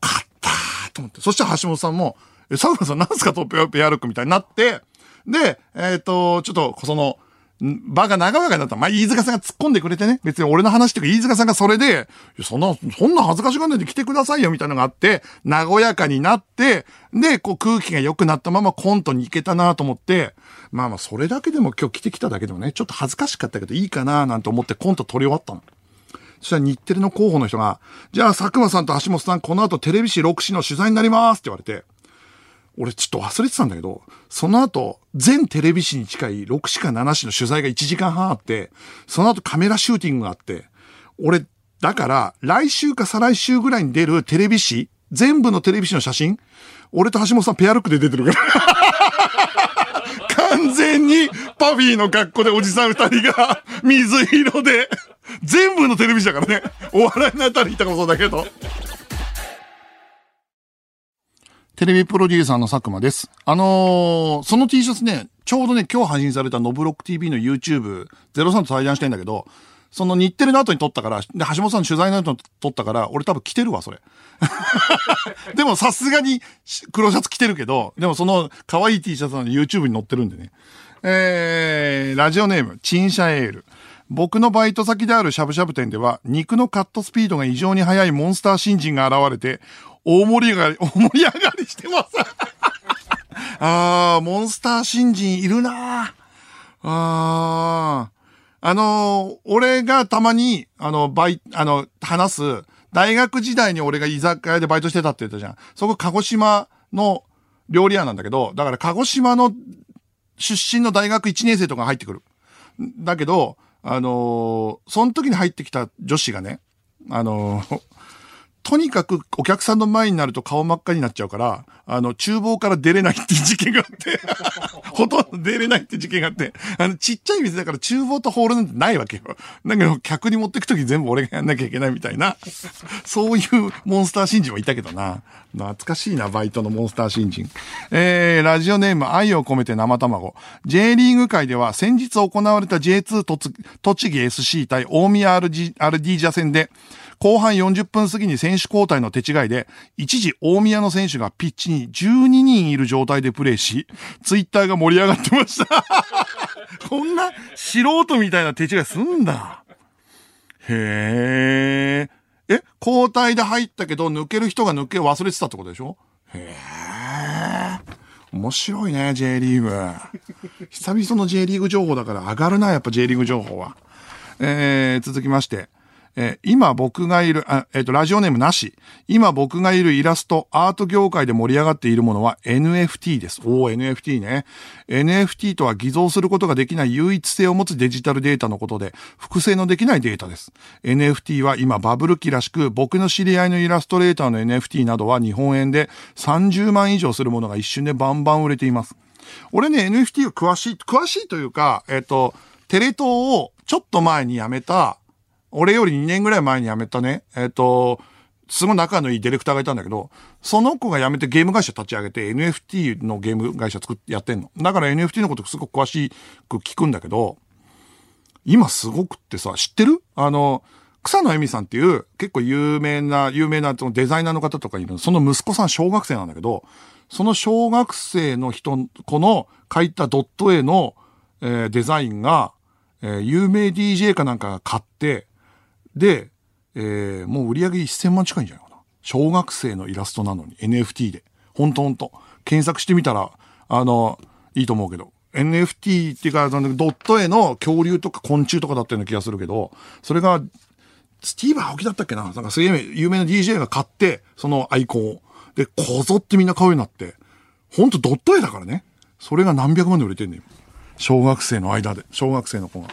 かったと思って。そしたら橋本さんも、え、佐久間さんなんすかとペアペアルックみたいになって、で、えっ、と、ちょっと、その、ん場が長々になった。まあ、飯塚さんが突っ込んでくれてね。別に俺の話っていうか、飯塚さんがそれで、そんな、そんな恥ずかしがんないで来てくださいよ、みたいなのがあって、和やかになって、で、こう空気が良くなったままコントに行けたなと思って、まあまあ、それだけでも今日来てきただけでもね、ちょっと恥ずかしかったけどいいかななんて思ってコント撮り終わったの。そしたら日テレの候補の人が、じゃあ佐久間さんと橋本さん、この後テレビ誌6誌の取材になりますって言われて、俺ちょっと忘れてたんだけど、その後、全テレビ誌に近い6誌か7誌の取材が1時間半あって、その後カメラシューティングがあって、俺、だから、来週か再来週ぐらいに出るテレビ誌、全部のテレビ誌の写真、俺と橋本さんペアルックで出てるから。(laughs) 完全にパフィーの格好でおじさん二人が水色で、全部のテレビ誌だからね。お笑いのあたり言ったかもそうだけど。テレビプロデューサーの佐久間です。あのーその T シャツね、ちょうどね、今日配信されたノブロック TV の YouTube、03と対談してんだけど、その日テレの後に撮ったから、で、橋本さんの取材の後に撮ったから、俺多分着てるわ、それ。(laughs) でもさすがに黒シャツ着てるけど、でもその可愛い T シャツなの YouTube に載ってるんでね。えー、ラジオネーム、チンシャエール。僕のバイト先であるしゃぶしゃぶ店では、肉のカットスピードが異常に速いモンスター新人が現れて、大盛り上がり、(laughs) 大盛り上がりしてます。(laughs) あー、モンスター新人いるなーあ。あのー俺がたまに、あの、バイ、あの、話す、大学時代に俺が居酒屋でバイトしてたって言ったじゃん。そこ鹿児島の料理屋なんだけど、だから鹿児島の出身の大学1年生とか入ってくる。だけど、あのーその時に入ってきた女子がね、あのーとにかくお客さんの前になると顔真っ赤になっちゃうから、あの、厨房から出れないって事件があって、(laughs) ほとんど出れないって事件があって、あの、ちっちゃい店だから厨房とホールなんてないわけよ。だけど、客に持ってくとき全部俺がやんなきゃいけないみたいな、そういうモンスター新人もいたけどな。懐かしいな、バイトのモンスター新人。えー、ラジオネーム愛を込めて生卵。J リーグ界では先日行われた J2 栃栃木 SC 対大宮 RG アルディージャ戦で、後半40分過ぎに選手交代の手違いで、一時大宮の選手がピッチに12人いる状態でプレーし、ツイッターが盛り上がってました。(laughs) こんな素人みたいな手違いすんだ。へえ。え、交代で入ったけど、抜ける人が抜け忘れてたってことでしょ？へえ。面白いね、J リーグ。久々の J リーグ情報だから上がるな、やっぱ J リーグ情報は。えー、続きまして。えー今僕がいる、えっ、と、ラジオネームなし。今僕がいるイラスト、アート業界で盛り上がっているものは NFT です。おー、NFT ね。NFT とは偽造することができない唯一性を持つデジタルデータのことで、複製のできないデータです。NFT は今バブル期らしく、僕の知り合いのイラストレーターの NFT などは日本円で30万以上するものが一瞬でバンバン売れています。俺ね、NFT は詳しい、詳しいというか、えっ、と、テレ東をちょっと前に辞めた、俺より2年ぐらい前に辞めたね、えっ、と、すごい仲のいいディレクターがいたんだけど、その子が辞めてゲーム会社立ち上げて NFT のゲーム会社作ってやってんの。だから NFT のことすごく詳しく聞くんだけど、今すごくってさ、知ってる？あの、草野恵美さんっていう結構有名な、有名なそのデザイナーの方とかいるその息子さん小学生なんだけど、その小学生の人、この書いたドット絵の、えー、デザインが、えー、有名 DJ かなんかが買って、で、えー、もう売り上げ1000万近いんじゃないかな。小学生のイラストなのに NFT で。ほんとほんと。検索してみたら、あの、いいと思うけど。NFT っていうか、ドット絵の恐竜とか昆虫とかだったような気がするけど、それが、スティーブ・アオキだったっけな？なんかすげえ有名な DJ が買って、そのアイコンを。で、こぞってみんな買うようになって。ほんとドット絵だからね。それが何百万で売れてんねん。小学生の間で。小学生の子が。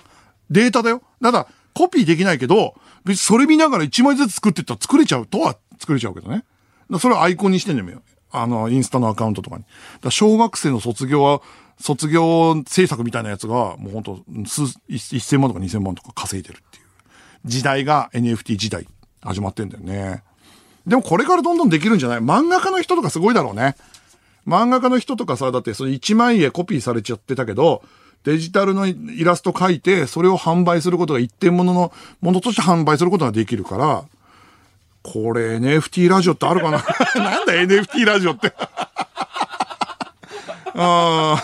データだよ。ただ、コピーできないけど、別にそれ見ながら1枚ずつ作ってったら作れちゃうとは作れちゃうけどね。それをアイコンにしてんねんよ。あの、インスタのアカウントとかに。だ小学生の卒業は、卒業制作みたいなやつが、もうほんと、数、1000万とか2000万とか稼いでるっていう。時代が NFT 時代、始まってんだよね。でもこれからどんどんできるんじゃない？漫画家の人とかすごいだろうね。漫画家の人とかさ、だってその1枚絵コピーされちゃってたけど、デジタルのイラスト描いて、それを販売することが一点物のものとして販売することができるから、これ NFT ラジオってあるかな？(laughs) なんだ NFT ラジオって？(laughs) ああ。(laughs)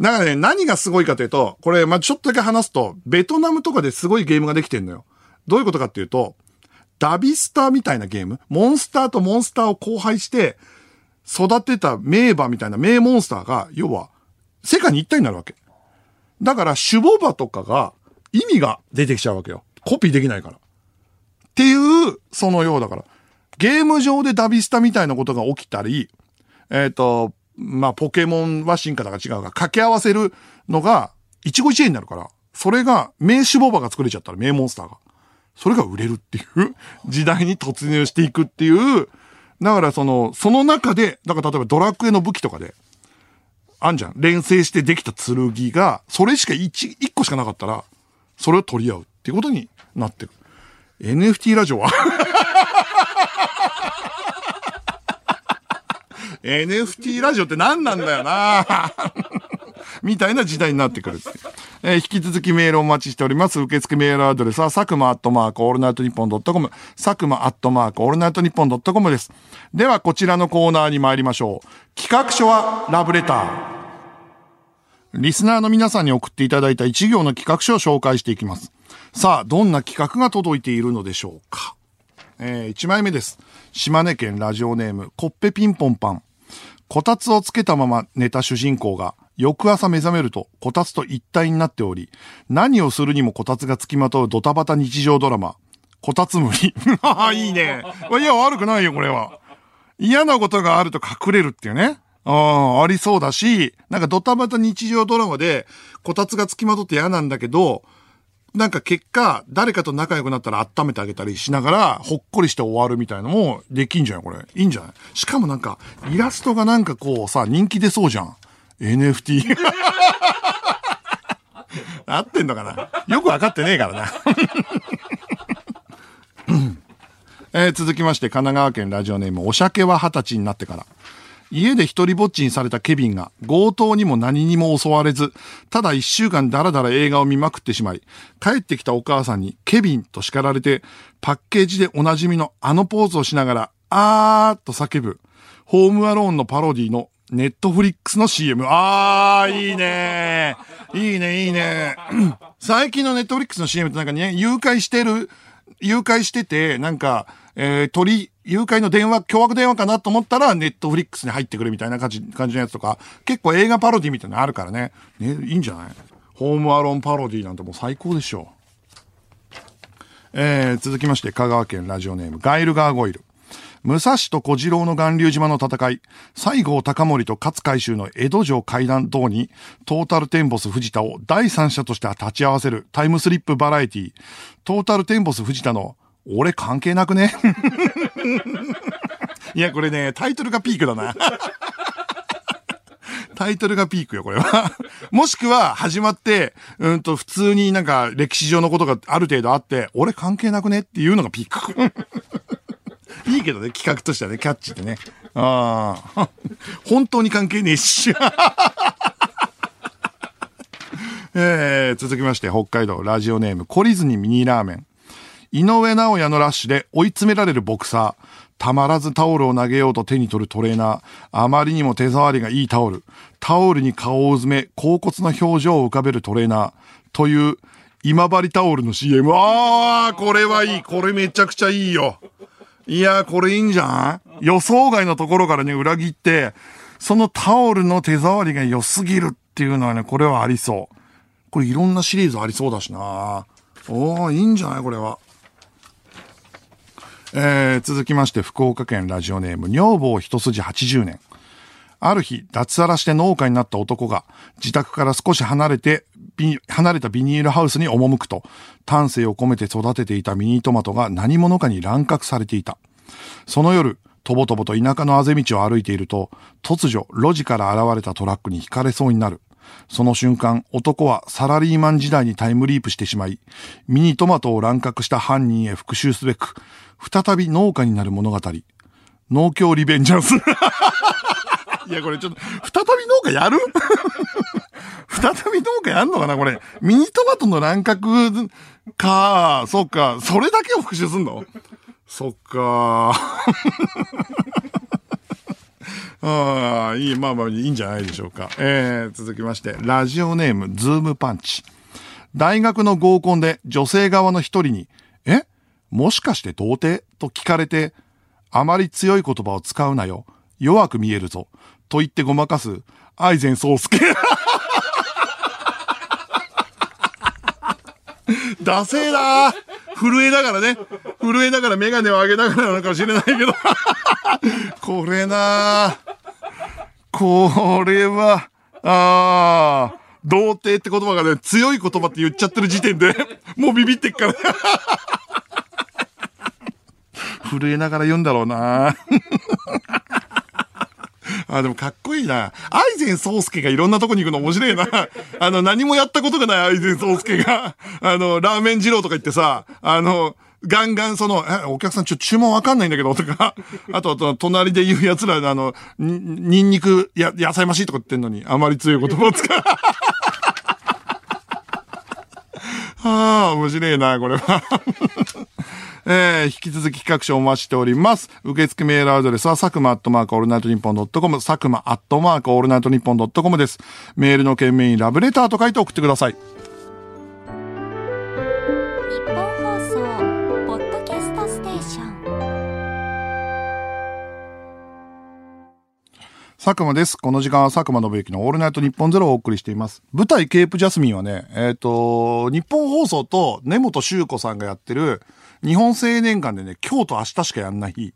だかね、何がすごいかというと、これ、まあ、ちょっとだけ話すと、ベトナムとかですごいゲームができてんのよ。どういうことかっていうと、ダビスターみたいなゲーム？モンスターとモンスターを交配して、育てた名馬みたいな名モンスターが、要は、世界に一体になるわけ。だから、シュボバとかが、意味が出てきちゃうわけよ。コピーできないから。っていう、そのようだから。ゲーム上でダビスタみたいなことが起きたり、えっ、ー、と、まあ、ポケモンは進化だから違うが、掛け合わせるのが、一期一会になるから、それが、名手ボバが作れちゃったら、名モンスターが。それが売れるっていう時代に突入していくっていう、だからその、その中で、だから例えばドラクエの武器とかで、あんじゃん。錬成してできた剣が、それしか一、一個しかなかったら、それを取り合うっていうことになってる。NFT ラジオは (laughs) NFT ラジオって何なんだよなみたいな時代になってくるって。えー、引き続きメールをお待ちしております。受付メールアドレスは、佐久間アットマークオールナイトニッポンドットコム、佐久間アットマークオールナイトニッポンドットコムです。では、こちらのコーナーに参りましょう。企画書はラブレター。リスナーの皆さんに送っていただいた一行の企画書を紹介していきます。さあ、どんな企画が届いているのでしょうか。えー、1枚目です。島根県ラジオネーム、コッペピンポンパン。こたつをつけたまま寝た主人公が、翌朝目覚めると、こたつと一体になっており、何をするにもこたつが付きまとうドタバタ日常ドラマ、こたつむり。(laughs) ああ、いいね。いや、悪くないよ、これは。嫌なことがあると隠れるっていうね。ああ、ありそうだし、なんかドタバタ日常ドラマで、こたつが付きまとって嫌なんだけど、なんか結果、誰かと仲良くなったら温めてあげたりしながら、ほっこりして終わるみたいなのもできんじゃん、これ。いいんじゃない？しかもなんか、イラストがなんかこうさ、人気出そうじゃん。NFT。合ってんのかな？よくわかってねえからな。(laughs) え、続きまして、神奈川県ラジオネーム、お酒は二十歳になってから。家で一人ぼっちにされたケビンが強盗にも何にも襲われず、ただ一週間だらだら映画を見まくってしまい、帰ってきたお母さんにケビンと叱られて、パッケージでおなじみのあのポーズをしながら、あーっと叫ぶ、ホームアローンのパロディのネットフリックスの CM。あー、いいねいいね、いいね。(clears throat) 最近のネットフリックスの CM ってなんかね、誘拐してる、誘拐してて、なんか、えー、鳥、誘拐の電話、凶悪電話かなと思ったら、ネットフリックスに入ってくるみたいな感じ、感じのやつとか、結構映画パロディみたいなのあるからね。ね、いいんじゃない？ホームアロンパロディなんてもう最高でしょう。えー、続きまして、香川県ラジオネーム、ガイルガーゴイル。武蔵と小次郎の巌流島の戦い、西郷隆盛と勝海舟の江戸城階段等に、トータルテンボス藤田を第三者として立ち会わせるタイムスリップバラエティ、トータルテンボス藤田の俺関係なくね？(laughs) いや、これね、タイトルがピークだな。(laughs) タイトルがピークよ、これは。もしくは、始まって、うんと、普通になんか、歴史上のことがある程度あって、俺関係なくね？っていうのがピーク。(laughs) いいけどね、企画としてはね、キャッチってね。ああ。(laughs) 本当に関係ねえし。(laughs) えー、続きまして、北海道ラジオネーム、懲りずにミニラーメン。井上直也のラッシュで追い詰められるボクサー。たまらずタオルを投げようと手に取るトレーナー。あまりにも手触りがいいタオル。タオルに顔をうずめ、甲骨の表情を浮かべるトレーナー。という、今治タオルの CM。あー、これはいい。これめちゃくちゃいいよ。いやー、これいいんじゃん？予想外のところからね、裏切って、そのタオルの手触りが良すぎるっていうのはね、これはありそう。これいろんなシリーズありそうだしなおー、いいんじゃない？これは。えー、続きまして、福岡県ラジオネーム、女房一筋80年。ある日、脱サラして農家になった男が、自宅から少し離れて、離れたビニールハウスに赴くと、丹精を込めて育てていたミニトマトが何者かに乱獲されていた。その夜、とぼとぼと田舎のあぜ道を歩いていると、突如、路地から現れたトラックに惹かれそうになる。その瞬間、男はサラリーマン時代にタイムリープしてしまい、ミニトマトを乱獲した犯人へ復讐すべく、再び農家になる物語。農協リベンジャンス。いや、これちょっと、再び農家やる？(laughs) 再び農家やんのかなこれ。ミニトマトの乱獲か、そっか、それだけを復習すんの？そっか。(laughs) ああ、いい、まあまあ、いいんじゃないでしょうか。えー、続きまして、ラジオネーム、ズームパンチ。大学の合コンで女性側の一人に、え？もしかして童貞？と聞かれて、あまり強い言葉を使うなよ。弱く見えるぞ。と言ってごまかす、アイゼンソースケ。(laughs) ダセーな震えながらね。震えながらメガネを上げながらなのかもしれないけど。(laughs) これなこれは、ああ、童貞って言葉がね、強い言葉って言っちゃってる時点で、(laughs) もうビビってっから。震えながら言うんだろうなあ、でもかっこいいな。アイゼン宗介がいろんなとこに行くの面白いな。(laughs) あの、何もやったことがない藍染惣右介が、(laughs) あの、ラーメン二郎とか言ってさ、あの、ガンガンその、え、お客さんちょ、注文わかんないんだけど、とか、(laughs) あと、と隣で言う奴ら、あの、ニンニク、や、野菜増しとか言ってんのに、あまり強い言葉を使う。はあ、面白いな、これは。えー、引き続き企画書お待ちしております。受付メールアドレスは、佐久間アットマークオールナイトニッポンドットコム、佐久間アットマークオールナイトニッポンドットコムです。メールの件名にラブレターと書いて送ってください。日本放送、ポッドキャストステーション。佐久間です。この時間は佐久間信之のオールナイトニッポンゼロをお送りしています。舞台ケープジャスミンはね、えっ、ー、と、日本放送と根本修子さんがやってる、日本青年館でね、今日と明日しかやんない、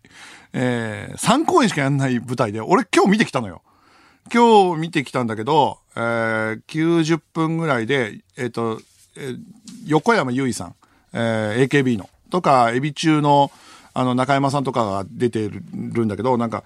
えー、3公演しかやんない舞台で、俺今日見てきたのよ。今日見てきたんだけど、えー、90分ぐらいで、えっ、ー、と、えー、横山由依さん、えー、AKB の、とか、エビ中の、あの、中山さんとかが出てるんだけど、なんか、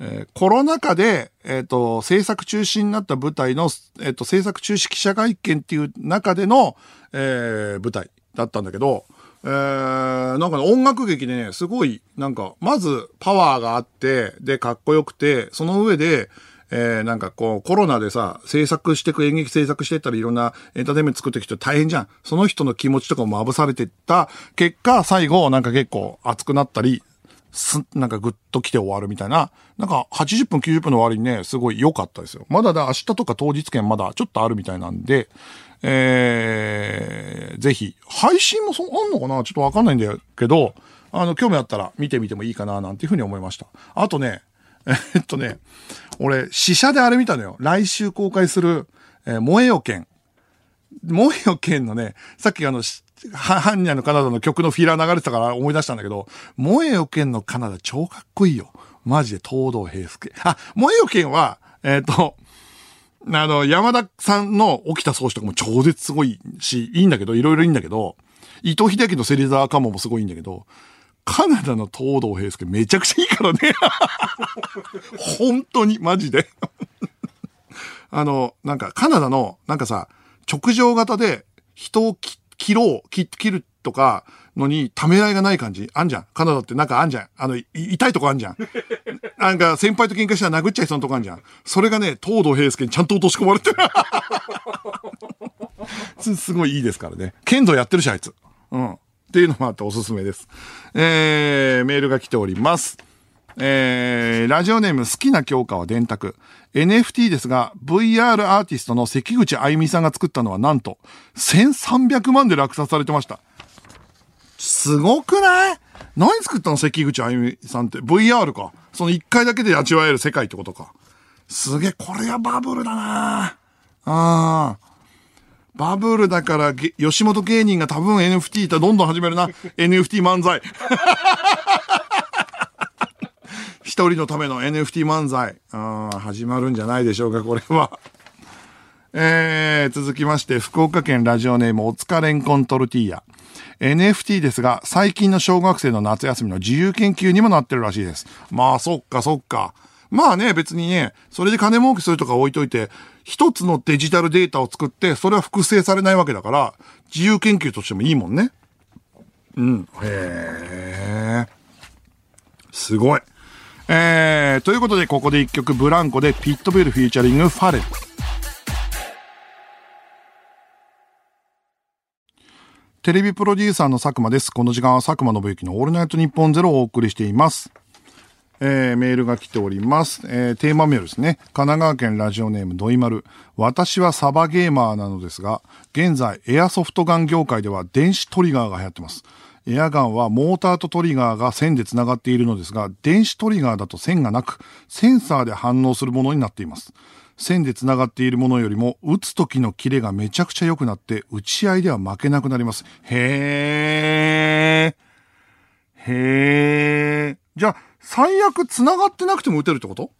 えー、コロナ禍で、えっ、ー、と、制作中止になった舞台の、えっ、ー、と、制作中止記者会見っていう中での、えー、舞台だったんだけど、えー、なんかね、音楽劇でね、すごい、なんか、まずパワーがあって、で、かっこよくて、その上で、えー、なんかこう、コロナでさ、制作してく、演劇制作してったらいろんなエンターテインメント作っていく人大変じゃん。その人の気持ちとかもまぶされてった結果、最後、なんか結構熱くなったり、す、なんかぐっと来て終わるみたいな。なんか80分90分の終わりにね、すごい良かったですよ。まだだ、明日とか当日券まだちょっとあるみたいなんで、えー、ぜひ、配信もそ、あんのかな？ちょっとわかんないんだけど、あの、興味あったら見てみてもいいかな、なんていうふうに思いました。あとね、(laughs) えっとね、俺、試写であれ見たのよ。来週公開する、えー、燃えよ剣。燃えよ剣のね、さっきあの、ハンニャのカナダの曲のフィーラー流れてたから思い出したんだけど、燃えよ剣のカナダ超かっこいいよ。マジで東堂平介。あ、燃えよ剣は、えっ、と、あの、山田さんの起きた装置とかも超絶すごいし、いいんだけど、いろいろいいんだけど、伊藤秀樹の芹沢カモもすごいいいんだけど、カナダの東堂平介めちゃくちゃいいからね。(laughs) 本当に、マジで。(laughs) あの、なんかカナダの、なんかさ、直上型で人を切ろう、切るとかのにためらいがない感じあんじゃん。カナダってなんかあんじゃん。あの、痛いとこあんじゃん。(laughs) なんか先輩と喧嘩したら殴っちゃいそうなとこあんじゃん。それがね、東堂平介にちゃんと落とし込まれてる。(laughs) すすごいいいですからね。剣道やってるし、あいつ。うん。っていうのもあっておすすめです。えー、メールが来ております。えー、ラジオネーム好きな教科は電卓。NFT ですが、VR アーティストの関口あゆみさんが作ったのはなんと、1300万で落札されてました。すごくない？何作ったの？関口あゆみさんって。VR か。その一回だけで味わえる世界ってことか。すげえ、これはバブルだなああ。バブルだから、吉本芸人が多分 NFT ってどんどん始めるな。(laughs) NFT 漫才。(laughs) 一人のための NFT 漫才。あー始まるんじゃないでしょうか、これは。えー、続きまして、福岡県ラジオネームおつかれんこんトルティーヤ。NFT ですが、最近の小学生の夏休みの自由研究にもなってるらしいです。まあ、そっかそっか。まあね、別にね、それで金儲けするとか置いといて、一つのデジタルデータを作って、それは複製されないわけだから、自由研究としてもいいもんね。うん。へえ。すごい。えー、ということで、ここで一曲、ブランコでピットブルフィーチャリングファレル。テレビプロデューサーの佐久間です。この時間は佐久間信之のオールナイトニッポンゼロをお送りしています。えー、メールが来ております。えー、テーマメールですね。神奈川県ラジオネームドイマル。私はサバゲーマーなのですが、現在エアソフトガン業界では電子トリガーが流行ってます。エアガンはモーターとトリガーが線で繋がっているのですが、電子トリガーだと線がなく、センサーで反応するものになっています。線で繋がっているものよりも、撃つ時のキレがめちゃくちゃ良くなって、打ち合いでは負けなくなります。へー。へー。じゃあ、最悪繋がってなくても撃てるってこと？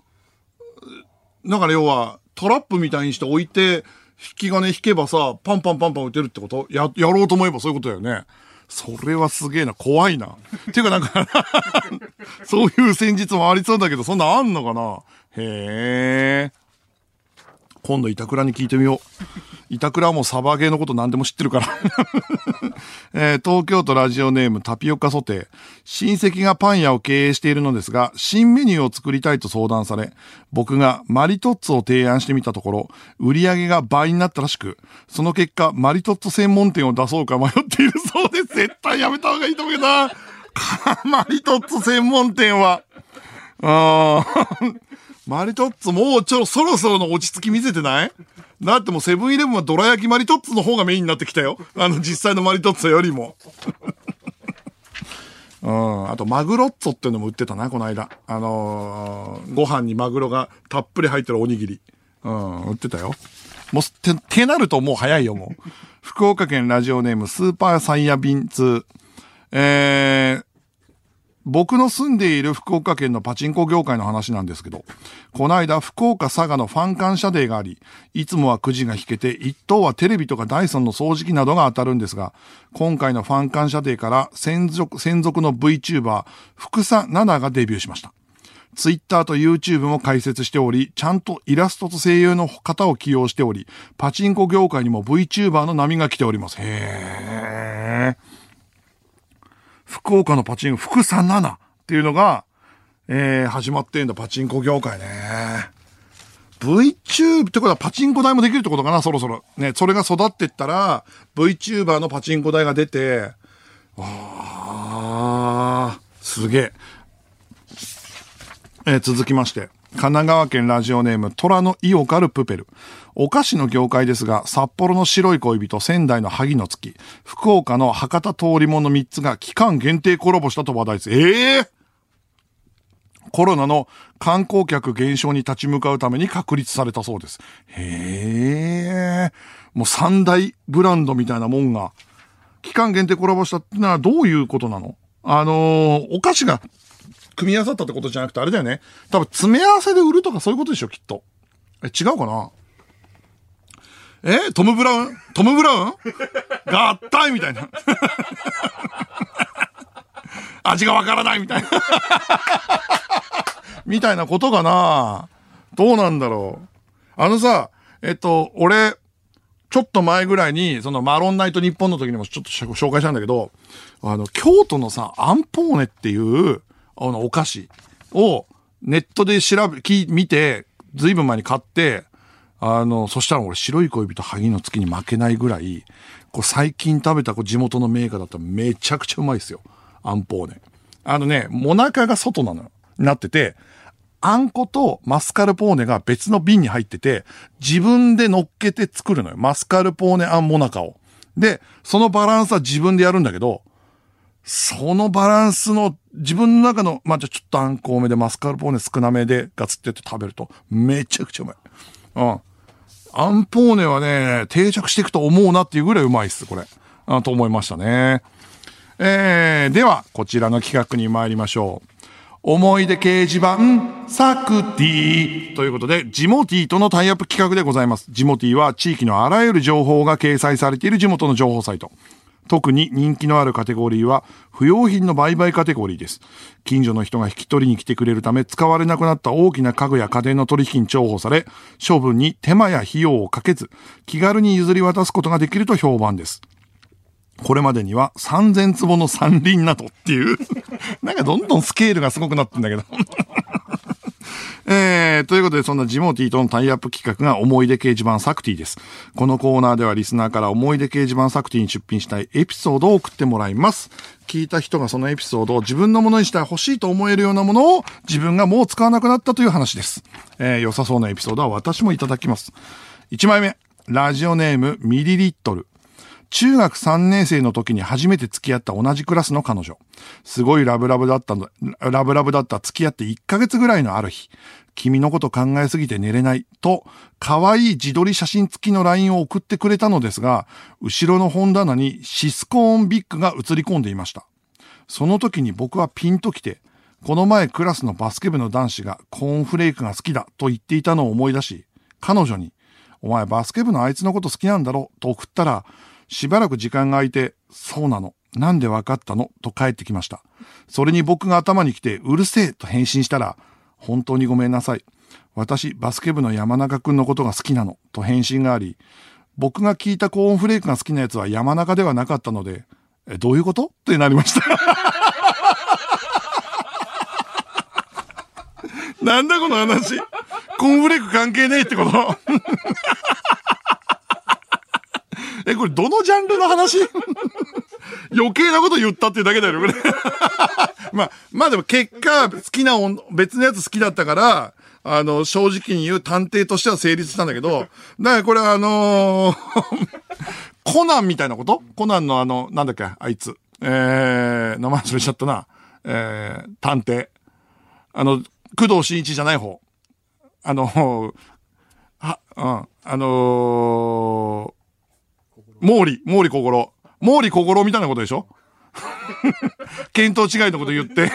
だから要は、トラップみたいにして置いて、引き金引けばさ、パンパンパンパン撃てるってこと？や、やろうと思えばそういうことだよね。それはすげえな、怖いな。ていうかなんか、(laughs) そういう戦術もありそうだけど、そんなあんのかな？へえ。今度板倉に聞いてみよう。(laughs) 板倉もサバゲーのこと何でも知ってるから。(laughs) えー東京都ラジオネームタピオカソテー。親戚がパン屋を経営しているのですが、新メニューを作りたいと相談され、僕がマリトッツォを提案してみたところ、売り上げが倍になったらしく、その結果、マリトッツォ専門店を出そうか迷っているそうです。絶対やめた方がいいと思うけどな。(laughs) マリトッツォ専門店は。あーマリトッツォもうちょそろそろの落ち着き見せてない？だってもうセブンイレブンはドラ焼きマリトッツォの方がメインになってきたよ。あの実際のマリトッツォよりも。(laughs) うん。あと、マグロッツォっていうのも売ってたな、この間。あのーご飯にマグロがたっぷり入ってるおにぎり。うん、売ってたよ。もう、て、てなるともう早いよ、もう。(laughs) 福岡県ラジオネーム、スーパーサイヤビン2。えー、僕の住んでいる福岡県のパチンコ業界の話なんですけど、この間福岡佐賀のファン感謝デーがあり、いつもはくじが引けて、一等はテレビとかダイソンの掃除機などが当たるんですが、今回のファン感謝デーから専属、専属の VTuber、福佐奈々がデビューしました。ツイッターと YouTube も開設しており、ちゃんとイラストと声優の方を起用しており、パチンコ業界にも VTuber の波が来ております。へー。福岡のパチンコ、福37っていうのが、えー、始まってんだ、パチンコ業界ね。VTube ってことはパチンコ台もできるってことかな、そろそろ。ね、それが育ってったら、VTuber のパチンコ台が出て、あー、すげえ。えー続きまして、神奈川県ラジオネーム、虎のイオカルプペル。お菓子の業界ですが、札幌の白い恋人、仙台の萩の月、福岡の博多通りもの3つが期間限定コラボしたと話題です。ええコロナの観光客減少に立ち向かうために確立されたそうです。へえ。もう三大ブランドみたいなもんが、期間限定コラボしたってのはどういうことなの？あのーお菓子が組み合わさったってことじゃなくて、あれだよね。多分詰め合わせで売るとかそういうことでしょ、きっと。え、違うかな？え？トム・ブラウン？トム・ブラウン？合体みたいな。味がわからないみたいな。みたいなことかな？どうなんだろう。あのさ、えっと、俺、ちょっと前ぐらいに、そのマロンナイト日本の時にもちょっと紹介したんだけど、あの、京都のさ、アンポーネっていう、あの、お菓子をネットで調べ、き見て、ずいぶん前に買って、あの、そしたら俺白い恋人萩の月に負けないぐらい、こう最近食べたこう地元のメーカーだったらめちゃくちゃうまいですよ。アンポーネ。あのね、モナカが外なのよ。なってて、あんことマスカルポーネが別の瓶に入ってて、自分で乗っけて作るのよ。マスカルポーネあんモナカを。で、そのバランスは自分でやるんだけど、そのバランスの自分の中の、まあ、じゃちょっとあんこ多めでマスカルポーネ少なめでガツってって食べるとめちゃくちゃうまい。うん。アンポーネはね、定着していくと思うなっていうぐらいうまいっす、これ。あと思いましたね。えー、では、こちらの企画に参りましょう。思い出掲示板、サクティということで、ジモティとのタイアップ企画でございます。ジモティは地域のあらゆる情報が掲載されている地元の情報サイト。特に人気のあるカテゴリーは不要品の売買カテゴリーです。近所の人が引き取りに来てくれるため使われなくなった大きな家具や家電の取引に重宝され、処分に手間や費用をかけず、気軽に譲り渡すことができると評判です。これまでには3000坪の山林などっていう (laughs) なんかどんどんスケールがすごくなってんだけどえー、ということで、そんなジモティとのタイアップ企画が思い出掲示板サクティです。このコーナーではリスナーから思い出掲示板サクティに出品したいエピソードを送ってもらいます。聞いた人がそのエピソードを自分のものにして欲しいと思えるようなものを自分がもう使わなくなったという話です。えー、良さそうなエピソードは私もいただきます。1枚目。ラジオネームミリリットル。中学3年生の時に初めて付き合った同じクラスの彼女。すごいラブラブだったの、ラブラブだった付き合って1ヶ月ぐらいのある日。君のこと考えすぎて寝れないと、可愛い自撮り写真付きの LINE を送ってくれたのですが、後ろの本棚にシスコーンビッグが映り込んでいました。その時に僕はピンと来て、この前クラスのバスケ部の男子がコーンフレークが好きだと言っていたのを思い出し、彼女に、お前バスケ部のあいつのこと好きなんだろと送ったら、しばらく時間が空いて、そうなの。なんでわかったの？と帰ってきました。それに僕が頭に来て、うるせえと返信したら、本当にごめんなさい。私、バスケ部の山中くんのことが好きなの。と返信があり、僕が聞いたコーンフレークが好きなやつは山中ではなかったので、え、どういうこと？ってなりました。(laughs) なんだこの話。コーンフレーク関係ねえってことえ、これどのジャンルの話？(laughs) 余計なこと言ったっていうだけだよ、これ。まあ、まあでも結果、好きな別のやつ好きだったから、あの、正直に言う探偵としては成立したんだけど、だからこれあのー、(laughs) コナンみたいなこと？コナンのあの、なんだっけ、あいつ。えー、名前忘れちゃったな。えー、探偵。あの、工藤新一じゃない方。あの、は、うん、あの、毛利、毛利心。毛利心みたいなことでしょ？(laughs) 見当違いのこと言って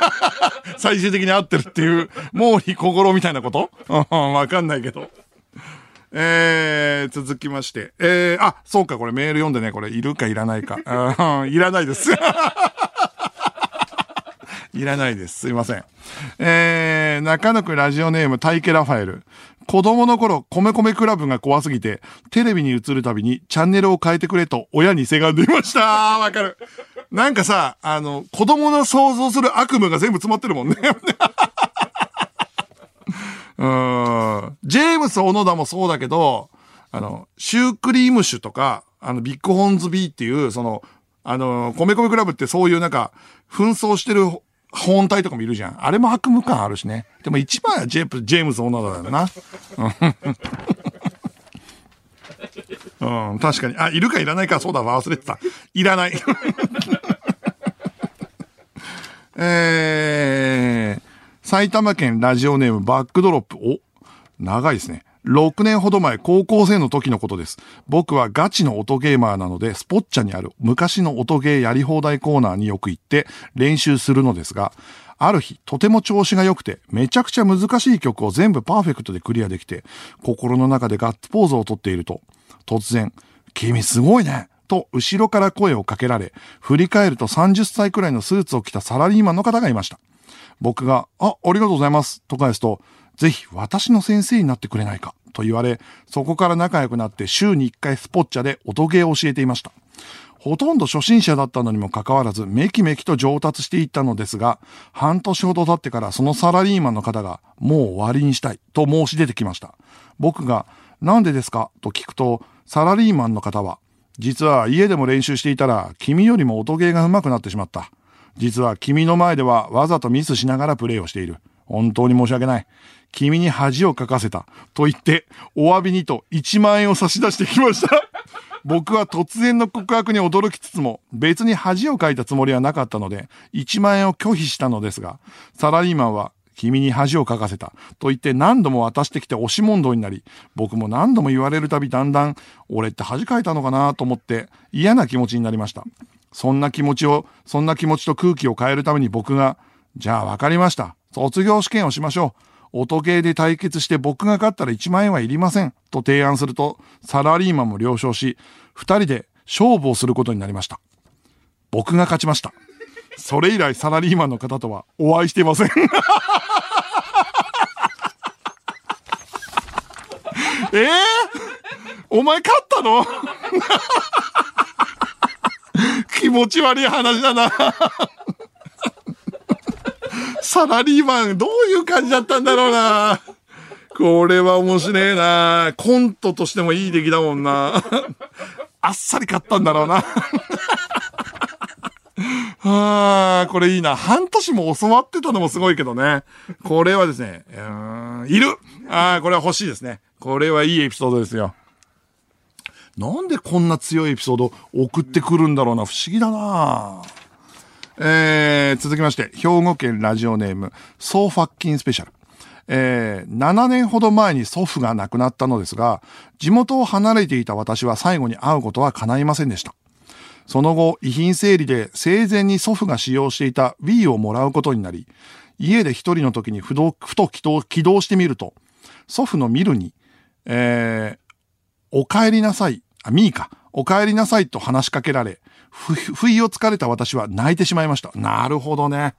(laughs) 最終的に合ってるっていう、毛利心みたいなこと？わかんないけど。えー、続きまして。えー、あ、そうか、これメール読んでね、これ、いるかいらないか。いらないです。(laughs) いらないです。すいません。えー、中野区ラジオネーム、タイケラファエル。子供の頃、米米クラブが怖すぎて、テレビに映るたびにチャンネルを変えてくれと親にせがんでいました。(laughs) わかる。なんかさ、あの、子供の想像する悪夢が全部詰まってるもんね。(laughs) うん。ジェームス・小野田もそうだけど、あの、シュークリーム酒とか、あの、ビッグホンズビーっていう、その、あの、米米クラブってそういうなんか、紛争してる本体とかもいるじゃん。あれも悪夢感あるしね。でも一番はジェジェームズ・オナダだよな。うん、確かに。あ、いるかいらないか、そうだ、忘れてた。いらない。えー、埼玉県ラジオネームバックドロップ。お、長いですね。6年ほど前、高校生の時のことです。僕はガチの音ゲーマーなので、スポッチャにある昔の音ゲーやり放題コーナーによく行って練習するのですが、ある日、とても調子が良くて、めちゃくちゃ難しい曲を全部パーフェクトでクリアできて、心の中でガッツポーズをとっていると、突然、君すごいねと後ろから声をかけられ、振り返ると30歳くらいのスーツを着たサラリーマンの方がいました。僕が、あ、ありがとうございます、と返すと、ぜひ私の先生になってくれないかと言われ、そこから仲良くなって週に1回スポッチャで音ゲーを教えていました。ほとんど初心者だったのにもかかわらず、めきめきと上達していったのですが、半年ほど経ってからそのサラリーマンの方が、もう終わりにしたいと申し出てきました。僕が、なんでですか？と聞くと、サラリーマンの方は、実は家でも練習していたら、君よりも音ゲーが上手くなってしまった。実は君の前ではわざとミスしながらプレイをしている。本当に申し訳ない。君に恥をかかせた。と言って、お詫びにと1万円を差し出してきました。(laughs) 僕は突然の告白に驚きつつも、別に恥をかいたつもりはなかったので、1万円を拒否したのですが、サラリーマンは、君に恥をかかせた。と言って何度も渡してきて押し問答になり、僕も何度も言われるたびだんだん、俺って恥かいたのかなと思って嫌な気持ちになりました。そんな気持ちを、そんな気持ちと空気を変えるために僕が、じゃあ分かりました。卒業試験をしましょう。音ゲーで対決して僕が勝ったら1万円はいりません。と提案すると、サラリーマンも了承し、二人で勝負をすることになりました。僕が勝ちました。それ以来サラリーマンの方とはお会いしていません。(laughs) えー、お前勝ったの？(laughs) 気持ち悪い話だな。サラリーマン、どういう感じだったんだろうな。(laughs) これは面白いな。コントとしてもいい出来だもんな。(laughs) あっさり買ったんだろうな。(laughs) ああ、これいいな。半年も教わってたのもすごいけどね。これはですね、うんいるああ、これは欲しいですね。これはいいエピソードですよ。なんでこんな強いエピソード送ってくるんだろうな。不思議だな。えー、続きまして、兵庫県ラジオネーム、ソーファッキンスペシャル。えー、7年ほど前に祖父が亡くなったのですが、地元を離れていた私は最後に会うことは叶いませんでした。その後、遺品整理で生前に祖父が使用していた Wii をもらうことになり、家で一人の時にふどふと起動起動してみると、祖父のミルに、えー、お帰りなさい、あ、ミーか、お帰りなさいと話しかけられ、ふ、不意をつかれた私は泣いてしまいました。なるほどね。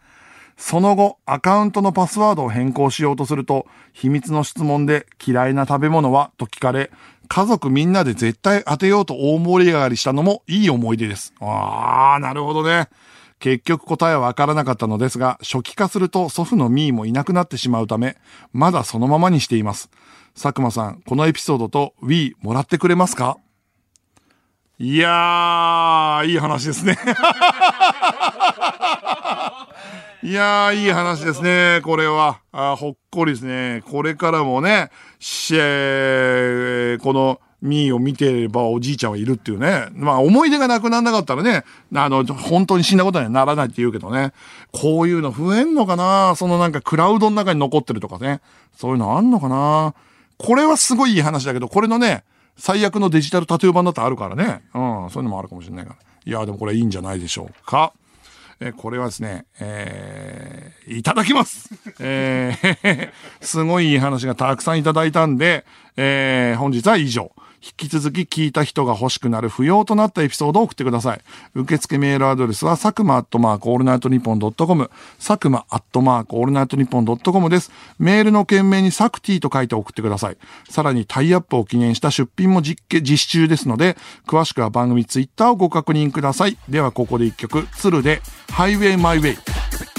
その後、アカウントのパスワードを変更しようとすると、秘密の質問で嫌いな食べ物は？と聞かれ、家族みんなで絶対当てようと大盛り上がりしたのもいい思い出です。あー、なるほどね。結局答えはわからなかったのですが、初期化すると祖父のミーもいなくなってしまうため、まだそのままにしています。佐久間さん、このエピソードと Wii もらってくれますか？いやー、いい話ですね。(laughs) いやー、いい話ですね。これは。あほっこりですね。これからもね、えーこの、ミーを見てればおじいちゃんはいるっていうね。まあ思い出がなくならなかったらね、あの、本当に死んだことにはならないって言うけどね。こういうの増えんのかな？そのなんかクラウドの中に残ってるとかね。そういうのあんのかな？これはすごいいい話だけど、これのね、最悪のデジタルタトゥー版だとあるからね。うん、そういうのもあるかもしれないから。いや、でもこれいいんじゃないでしょうか。えこれはですね、えーいただきます。えーすごいいい話がたくさんいただいたんで、えー本日は以上。引き続き聞いた人が欲しくなる不要となったエピソードを送ってください。受付メールアドレスは、佐久間アットマークオールナイトニッポンドットコム、佐久間アットマークオールナイトニッポンドットコムです。メールの件名にサクティと書いて送ってください。さらにタイアップを記念した出品も実実施中ですので、詳しくは番組ツイッターをご確認ください。ではここで一曲、鶴で、ハイウェイマイウェイ。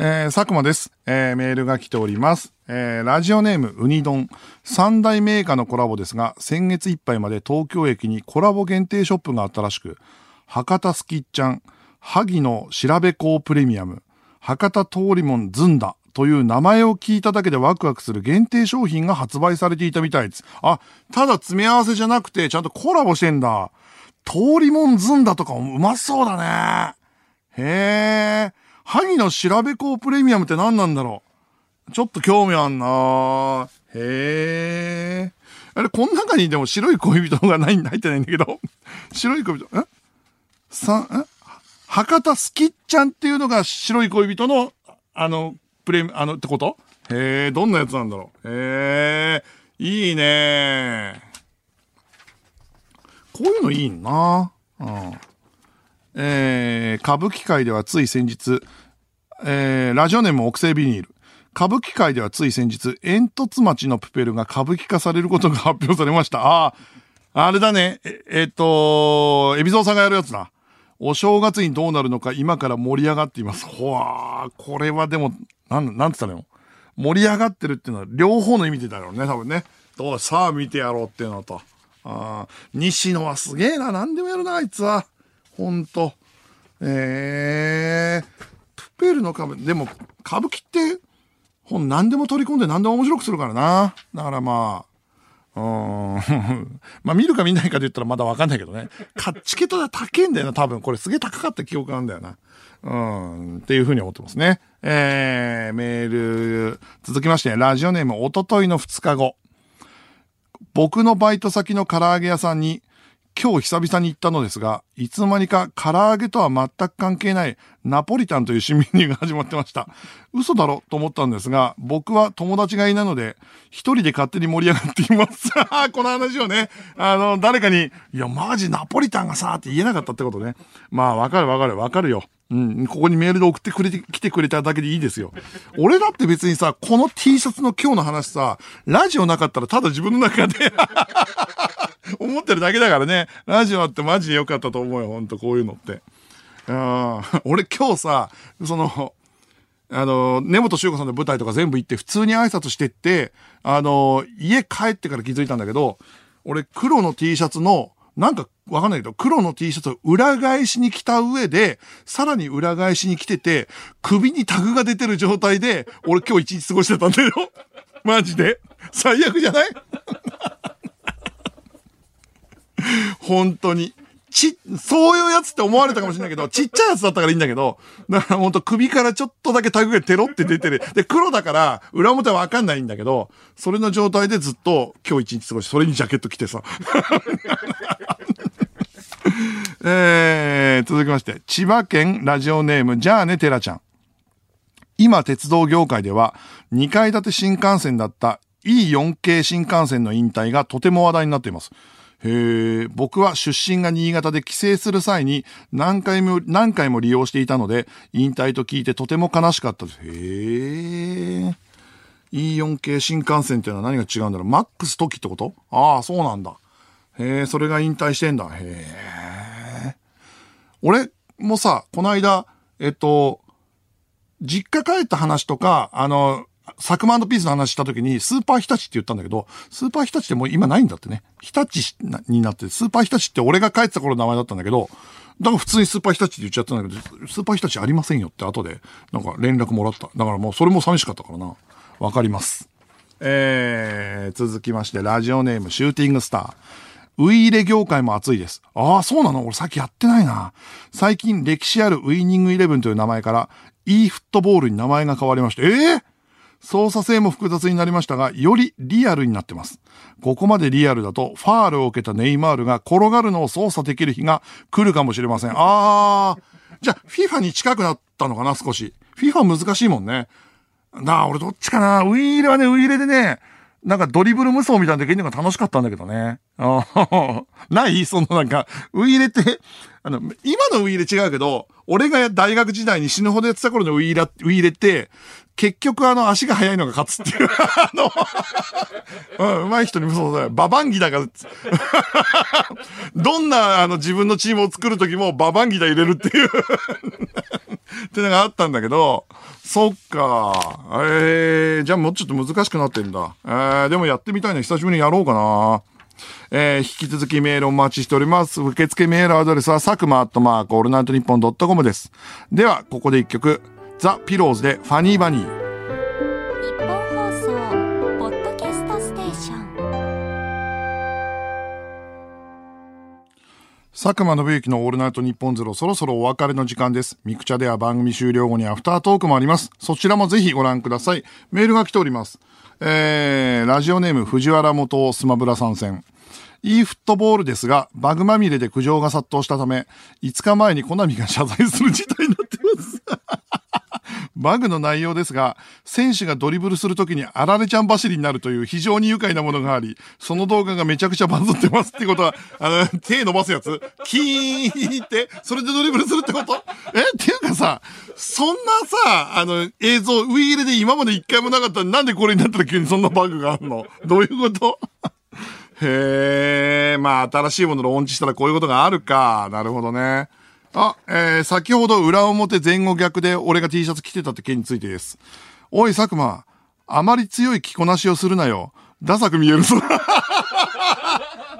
えー、佐久間です。えー、メールが来ております。えー、ラジオネームウニ丼。三大メーカーのコラボですが、先月いっぱいまで東京駅にコラボ限定ショップがあったらしく、博多スキッちゃん、萩の調べ子プレミアム、博多通りもんずんだという名前を聞いただけでワクワクする限定商品が発売されていたみたいです。あ、ただ詰め合わせじゃなくて、ちゃんとコラボしてんだ。通りもんずんだとかうまそうだね。へえ。萩の調べ子プレミアムって何なんだろう？ちょっと興味あんな。へえ。あれ、この中にでも白い恋人がない、(laughs) 入ってないんだけど。白い恋人、んさ、ん博多スキッちゃんっていうのが白い恋人の、あの、プレミ、あの、ってこと？へえ、どんなやつなんだろう？へえ、いいね。こういうのいいな。うん。えー、歌舞伎界ではつい先日、えー、ラジオネーム木製ビニール。歌舞伎界ではつい先日、煙突町のプペルが歌舞伎化されることが発表されました。ああ、あれだね。え、えっと、海老蔵さんがやるやつだ。お正月にどうなるのか今から盛り上がっています。ほわー、これはでも、なん、なんつったの？よ。盛り上がってるっていうのは両方の意味でだろうね、多分ね。どうさあ見てやろうっていうのと。ああ、西野はすげえな。何でもやるな、あいつは。ほんと。えー、プペルの歌舞でも、歌舞伎って、ほん何でも取り込んで何でも面白くするからな。だからまあ、うーん。(laughs) まあ見るか見ないかで言ったらまだわかんないけどね。かチケットが高いんだよな、多分。これすげえ高かった記憶なんだよな。うん。っていうふうに思ってますね。えー、メール、続きまして、ラジオネーム、おとといの2日後。僕のバイト先の唐揚げ屋さんに、今日久々に行ったのですが、いつの間にか唐揚げとは全く関係ないナポリタンという新メニューが始まってました。嘘だろと思ったんですが、僕は友達がいないので、一人で勝手に盛り上がっています。(laughs) この話をね、あの、誰かに、いや、マジナポリタンがさ、って言えなかったってことね。まあ、わかるわかるわかるよ。うん、ここにメールで送ってくれて、来てくれただけでいいですよ。俺だって別にさ、この T シャツの今日の話さ、ラジオなかったらただ自分の中で (laughs) 思ってるだけだからね。ラジオあってマジでよかったと思うよ、ほんとこういうのって。あー (laughs) 俺今日さ、その、あの、根本修子さんの舞台とか全部行って普通に挨拶してって、あの、家帰ってから気づいたんだけど、俺黒の T シャツの、なんかわかんないけど、黒の T シャツを裏返しに着た上で、さらに裏返しに着てて、首にタグが出てる状態で、俺今日一日過ごしてたんだよ。マジで。最悪じゃない？(laughs) 本当に。ち、そういうやつって思われたかもしれないけど、(laughs) ちっちゃいやつだったからいいんだけど、だからほんと首からちょっとだけタグがテロって出てる。で、黒だから、裏表はわかんないんだけど、それの状態でずっと今日一日過ごし、それにジャケット着てさ。(laughs) えー、続きまして、千葉県ラジオネーム、じゃあね、てらちゃん。今、鉄道業界では、2階建て新幹線だった E4 系新幹線の引退がとても話題になっています。へえ、僕は出身が新潟で帰省する際に何回も、何回も利用していたので、引退と聞いてとても悲しかったです。へえ。E4 系新幹線っていうのは何が違うんだろうマックス時ってこと？ああ、そうなんだ。へえ、それが引退してんだ。へえ。俺もさ、この間、えっと、実家帰った話とか、あの、サクマピースの話した時に、スーパー日立って言ったんだけど、スーパー日立ってもう今ないんだってね。日立になって、スーパー日立って俺が帰ってた頃の名前だったんだけど、だから普通にスーパー日立って言っちゃったんだけど、スーパー日立ありませんよって後で、なんか連絡もらった。だからもうそれも寂しかったからな。わかります。えー、続きまして、ラジオネームシューティングスター。ウイイレ業界も熱いです。ああ、そうなの？俺さっきやってないな。最近歴史あるウイニングイレブンという名前から e フットボールに名前が変わりました。ええー操作性も複雑になりましたが、よりリアルになってます。ここまでリアルだと、ファールを受けたネイマールが転がるのを操作できる日が来るかもしれません。あー。じゃあ、FIFA に近くなったのかな、少し。FIFA 難しいもんね。なあ、俺どっちかな。ウイイレはね、ウイイレでね、なんかドリブル無双みたいなできるのが楽しかったんだけどね。あー (laughs) ない？そのなんか、ウイイレって、あの、今のウイイレ違うけど、俺が大学時代に死ぬほどやってた頃のウイイレ、ウイイレって、結局あの足が速いのが勝つっていう。(laughs) あの、うん、上手い人に無双だよ。ババンギダが、(laughs) どんなあの自分のチームを作るときもババンギダ入れるっていう。(laughs) ってのがあったんだけど、そっか。えー、じゃあもうちょっと難しくなってんだ。えー、でもやってみたいな。久しぶりにやろうかな。えー、引き続きメールお待ちしております。受付メールアドレスは、佐久間アットマークオールナイトニッポンドットコムです。では、ここで一曲、 the pillows で Funny Bunny。ニッポン放送ポッドキャストステーション佐久間宣行のオールナイトニッポンゼロ、そろそろお別れの時間です。ミクチャでは番組終了後にアフタートークもあります。そちらもぜひご覧ください。メールが来ております。えー、ラジオネーム藤原元スマブラ参戦。e フットボールですが、バグまみれで苦情が殺到したため、5日前にコナミが謝罪する事態になってます。バグの内容ですが、選手がドリブルするときにあられちゃん走りになるという非常に愉快なものがあり、その動画がめちゃくちゃバズってますってことは、あの、手伸ばすやつ。キーンって、それでドリブルするってこと？え？っていうかさ、そんなさ、あの、映像、ウイイレで今まで一回もなかったなんでこれになったら急にそんなバグがあるの？どういうこと？へえ、まあ新しいものをオンチしたらこういうことがあるか。なるほどね。あ、えー、先ほど裏表前後逆で俺が T シャツ着てたって件についてです。おい佐久間、あまり強い着こなしをするなよ。ダサく見えるぞ。(laughs)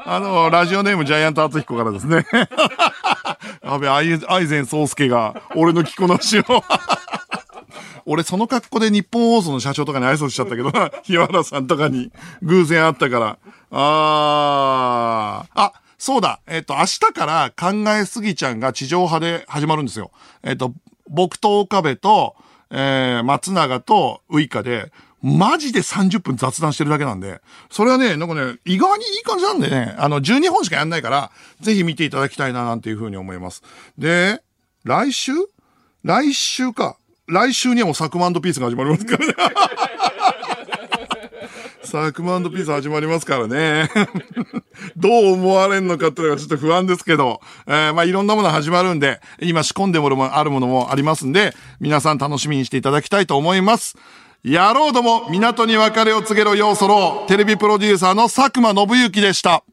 あの、ラジオネームジャイアント厚彦からですね。(laughs) やべ、アイアイゼン宗介が俺の着こなしを。(laughs) 俺その格好で日本放送の社長とかに挨拶しちゃったけどな、日原さんとかに偶然会ったから。あー。あ、そうだ。えっ、と、明日から考えすぎちゃんが地上波で始まるんですよ。えっ、と、僕と岡部と、えー、松永とウイカで、マジで30分雑談してるだけなんで、それはね、なんかね、意外にいい感じなんでね、あの、12本しかやんないから、ぜひ見ていただきたいな、なんていうふうに思います。で、来週？来週か。来週にはもうサクマンドピースが始まりますからね。(laughs) サクマンピース始まりますからね。(laughs) どう思われんのかっていうのがちょっと不安ですけど、えー、まあいろんなもの始まるんで、今仕込んでもあるものもありますんで、皆さん楽しみにしていただきたいと思います。野郎ども、港に別れを告げろようそろう、テレビプロデューサーの佐久間信之でした。